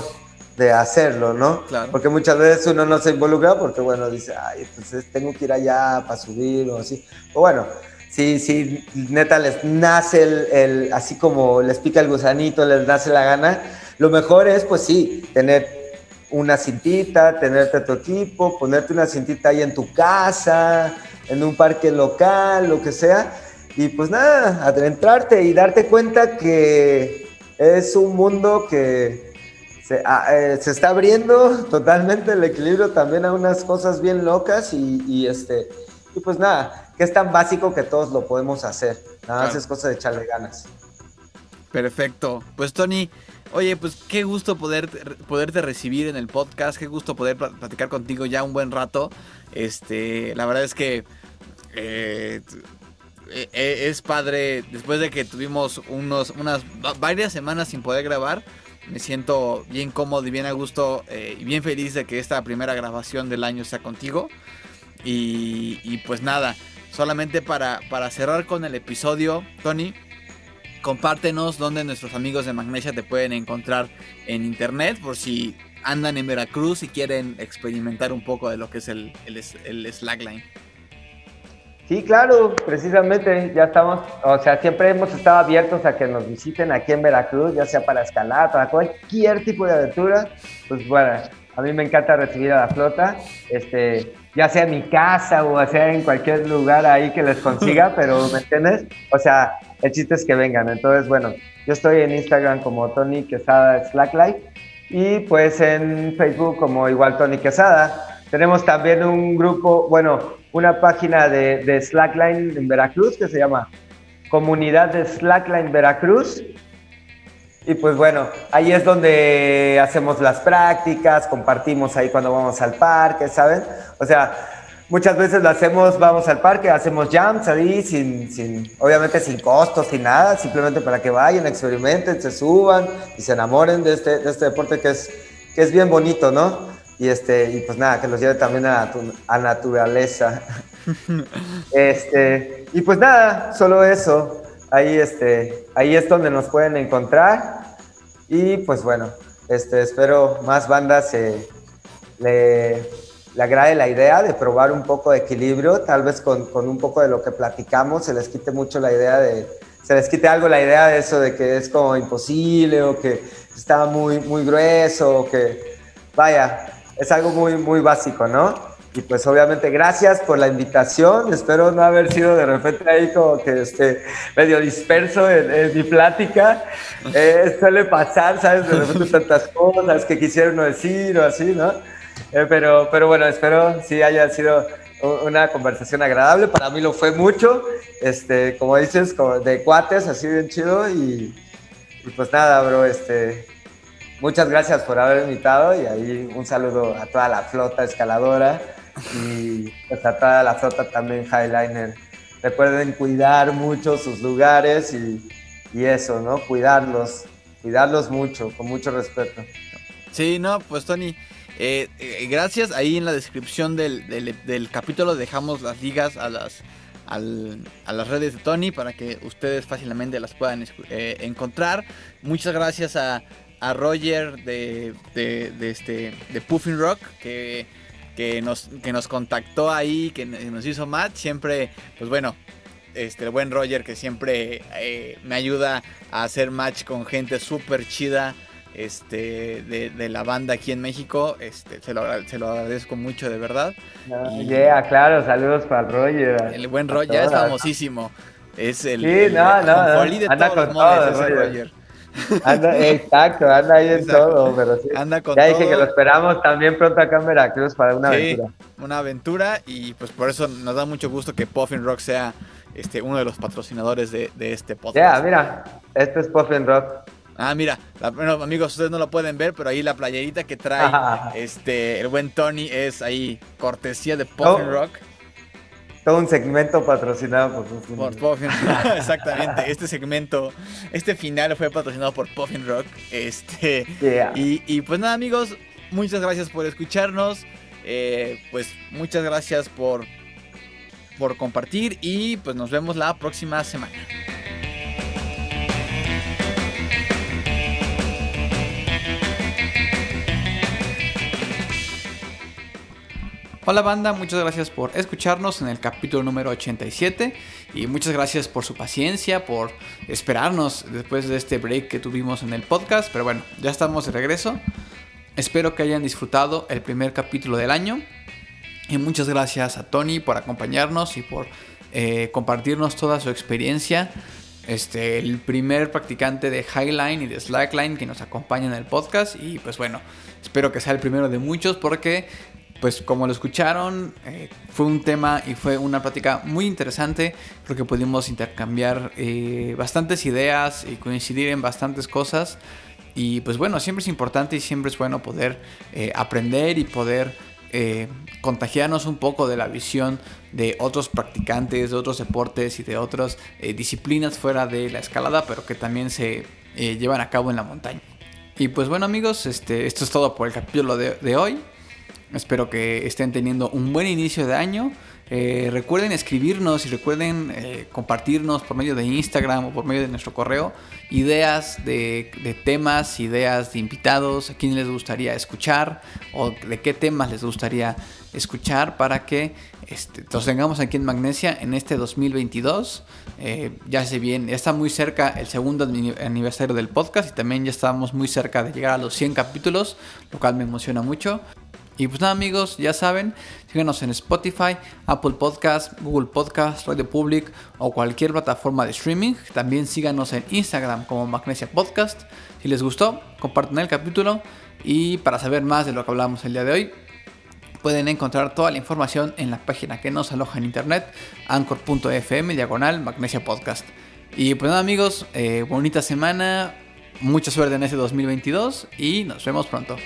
de hacerlo, ¿no? Claro. Porque muchas veces uno no se involucra porque, bueno, dice, ay, pues tengo que ir allá para subir o así. O bueno, sí, sí, neta les nace el, el, así como les pica el gusanito, les nace la gana. Lo mejor es, pues sí, tener una cintita, tenerte tu equipo, ponerte una cintita ahí en tu casa, en un parque local, lo que sea. Y pues nada, adentrarte y darte cuenta que es un mundo que se, ah, eh, está abriendo totalmente el equilibrio también a unas cosas bien locas y, este, y pues nada, que es tan básico que todos lo podemos hacer. Nada más es cosa de echarle ganas. Perfecto. Pues Tony, Oye, pues qué gusto poder, poderte recibir en el podcast, qué gusto poder platicar contigo ya un buen rato. Este, la verdad es que eh, e, e, es padre, después de que tuvimos unos, unas varias semanas sin poder grabar, me siento bien cómodo y bien a gusto eh, y bien feliz de que esta primera grabación del año sea contigo. Y, y pues nada, solamente para, para cerrar con el episodio, Tony, compártenos dónde nuestros amigos de Magnesia te pueden encontrar en internet por si andan en Veracruz y quieren experimentar un poco de lo que es el, el, slackline. Sí, claro, precisamente, ya estamos, o sea, siempre hemos estado abiertos a que nos visiten aquí en Veracruz, ya sea para escalar, para cualquier tipo de aventura, pues bueno, a mí me encanta recibir a la flota, este, ya sea en mi casa o sea en cualquier lugar ahí que les consiga, pero ¿me entiendes? O sea, el chiste es que vengan. Entonces, bueno, yo estoy en Instagram como Tony Quesada Slacklight y pues en Facebook como igual Tony Quesada. Tenemos también un grupo, bueno, una página de, de Slackline en Veracruz que se llama Comunidad de Slackline Veracruz. Y pues bueno, ahí es donde hacemos las prácticas, compartimos ahí cuando vamos al parque, ¿saben? O sea, Muchas veces lo hacemos, vamos al parque, hacemos jumps ahí, sin, sin, obviamente sin costos, sin nada, simplemente para que vayan, experimenten, se suban y se enamoren de este, de este deporte que es, que es bien bonito, ¿no? Y, este, y pues nada, que los lleve también a, a naturaleza. este, y pues nada, solo eso. Ahí, este, ahí es donde nos pueden encontrar. Y pues bueno, este, espero más bandas se le le agrade la idea de probar un poco de equilibrio, tal vez con, con, un poco de lo que platicamos, se les quite mucho la idea de, se les quite algo la idea de eso de que es como imposible o que está muy, muy grueso o que, vaya, es algo muy, muy básico, ¿no? Y pues obviamente gracias por la invitación. Espero no haber sido de repente ahí como que este, medio disperso en, mi plática. Eh, suele pasar, ¿sabes? De repente tantas cosas que quisieron decir o así, ¿no? Eh, pero, pero bueno, espero sí haya sido una conversación agradable. Para mí lo fue mucho. Este, como dices, de cuates, así bien chido. Y, y pues nada, bro, este, muchas gracias por haber invitado y ahí un saludo a toda la flota escaladora y pues a toda la flota también Highliner. Recuerden cuidar mucho sus lugares y, y eso, ¿no? Cuidarlos, cuidarlos mucho, con mucho respeto. Sí, no, pues Tony, eh, eh, gracias. Ahí en la descripción del, del, capítulo dejamos las ligas a las, a las redes de Tony para que ustedes fácilmente las puedan eh, encontrar. Muchas gracias a, a Roger de, de, de, este, de Puffin Rock que que nos, que nos contactó ahí, que nos hizo match. Siempre, pues bueno, este, el buen Roger que siempre eh, me ayuda a hacer match con gente súper chida este, de, la banda aquí en México. Este, se, lo, se lo agradezco mucho, de verdad. Yeah, claro, saludos para Roger. El buen Roger, ya es famosísimo. Es el, sí, no, no, de todos los Roger. Anda, exacto, anda ahí en todo, pero sí. Anda con ya dije que lo esperamos también pronto acá en Veracruz para una sí, aventura. Una aventura y pues por eso nos da mucho gusto que Puffin Rock sea este, uno de los patrocinadores de, de este podcast. Ya, mira, este es Puffin Rock. Ah, mira, bueno, amigos, ustedes no lo pueden ver, pero ahí la playerita que trae este el buen Tony es ahí cortesía de Puffin Rock todo un segmento patrocinado por Puffin. Exactamente. Este segmento, este final fue patrocinado por Puffin Rock. Este. Y, pues nada, amigos, muchas gracias por escucharnos. Eh, pues muchas gracias por, por compartir y pues nos vemos la próxima semana. Hola banda, muchas gracias por escucharnos en el capítulo número 87 y muchas gracias por su paciencia, por esperarnos después de este break que tuvimos en el podcast, pero bueno, ya estamos de regreso. Espero que hayan disfrutado el primer capítulo del año y muchas gracias a Tony por acompañarnos y por eh, compartirnos toda su experiencia. Este, el primer practicante de Highline y de Slackline que nos acompaña en el podcast y pues bueno, espero que sea el primero de muchos porque pues como lo escucharon, eh, fue un tema y fue una plática muy interesante. Creo que pudimos intercambiar eh, bastantes ideas y coincidir en bastantes cosas. Y pues bueno, siempre es importante y siempre es bueno poder eh, aprender y poder contagiarnos un poco de la visión de otros practicantes, de otros deportes y de otras disciplinas fuera de la escalada, pero que también se llevan a cabo en la montaña. Y pues bueno amigos, este, esto es todo por el capítulo de hoy. Espero que estén teniendo un buen inicio de año. Eh, recuerden escribirnos y recuerden eh, compartirnos por medio de Instagram o por medio de nuestro correo ideas de, temas, ideas de invitados, a quién les gustaría escuchar o de qué temas les gustaría escuchar para que este, los tengamos aquí en Magnesia en este 2022. Eh, ya se bien, ya está muy cerca el segundo aniversario del podcast y también ya estamos muy cerca de llegar a los 100 capítulos, lo cual me emociona mucho. Y pues nada amigos, ya saben, síganos en Spotify, Apple Podcast, Google Podcast, Radio Public o cualquier plataforma de streaming. También síganos en Instagram como Magnesia Podcast. Si les gustó, compartan el capítulo y para saber más de lo que hablamos el día de hoy, pueden encontrar toda la información en la página que nos aloja en internet, anchor.fm diagonal Magnesia Podcast. Y pues nada amigos, eh, bonita semana, mucha suerte en este 2022 y nos vemos pronto.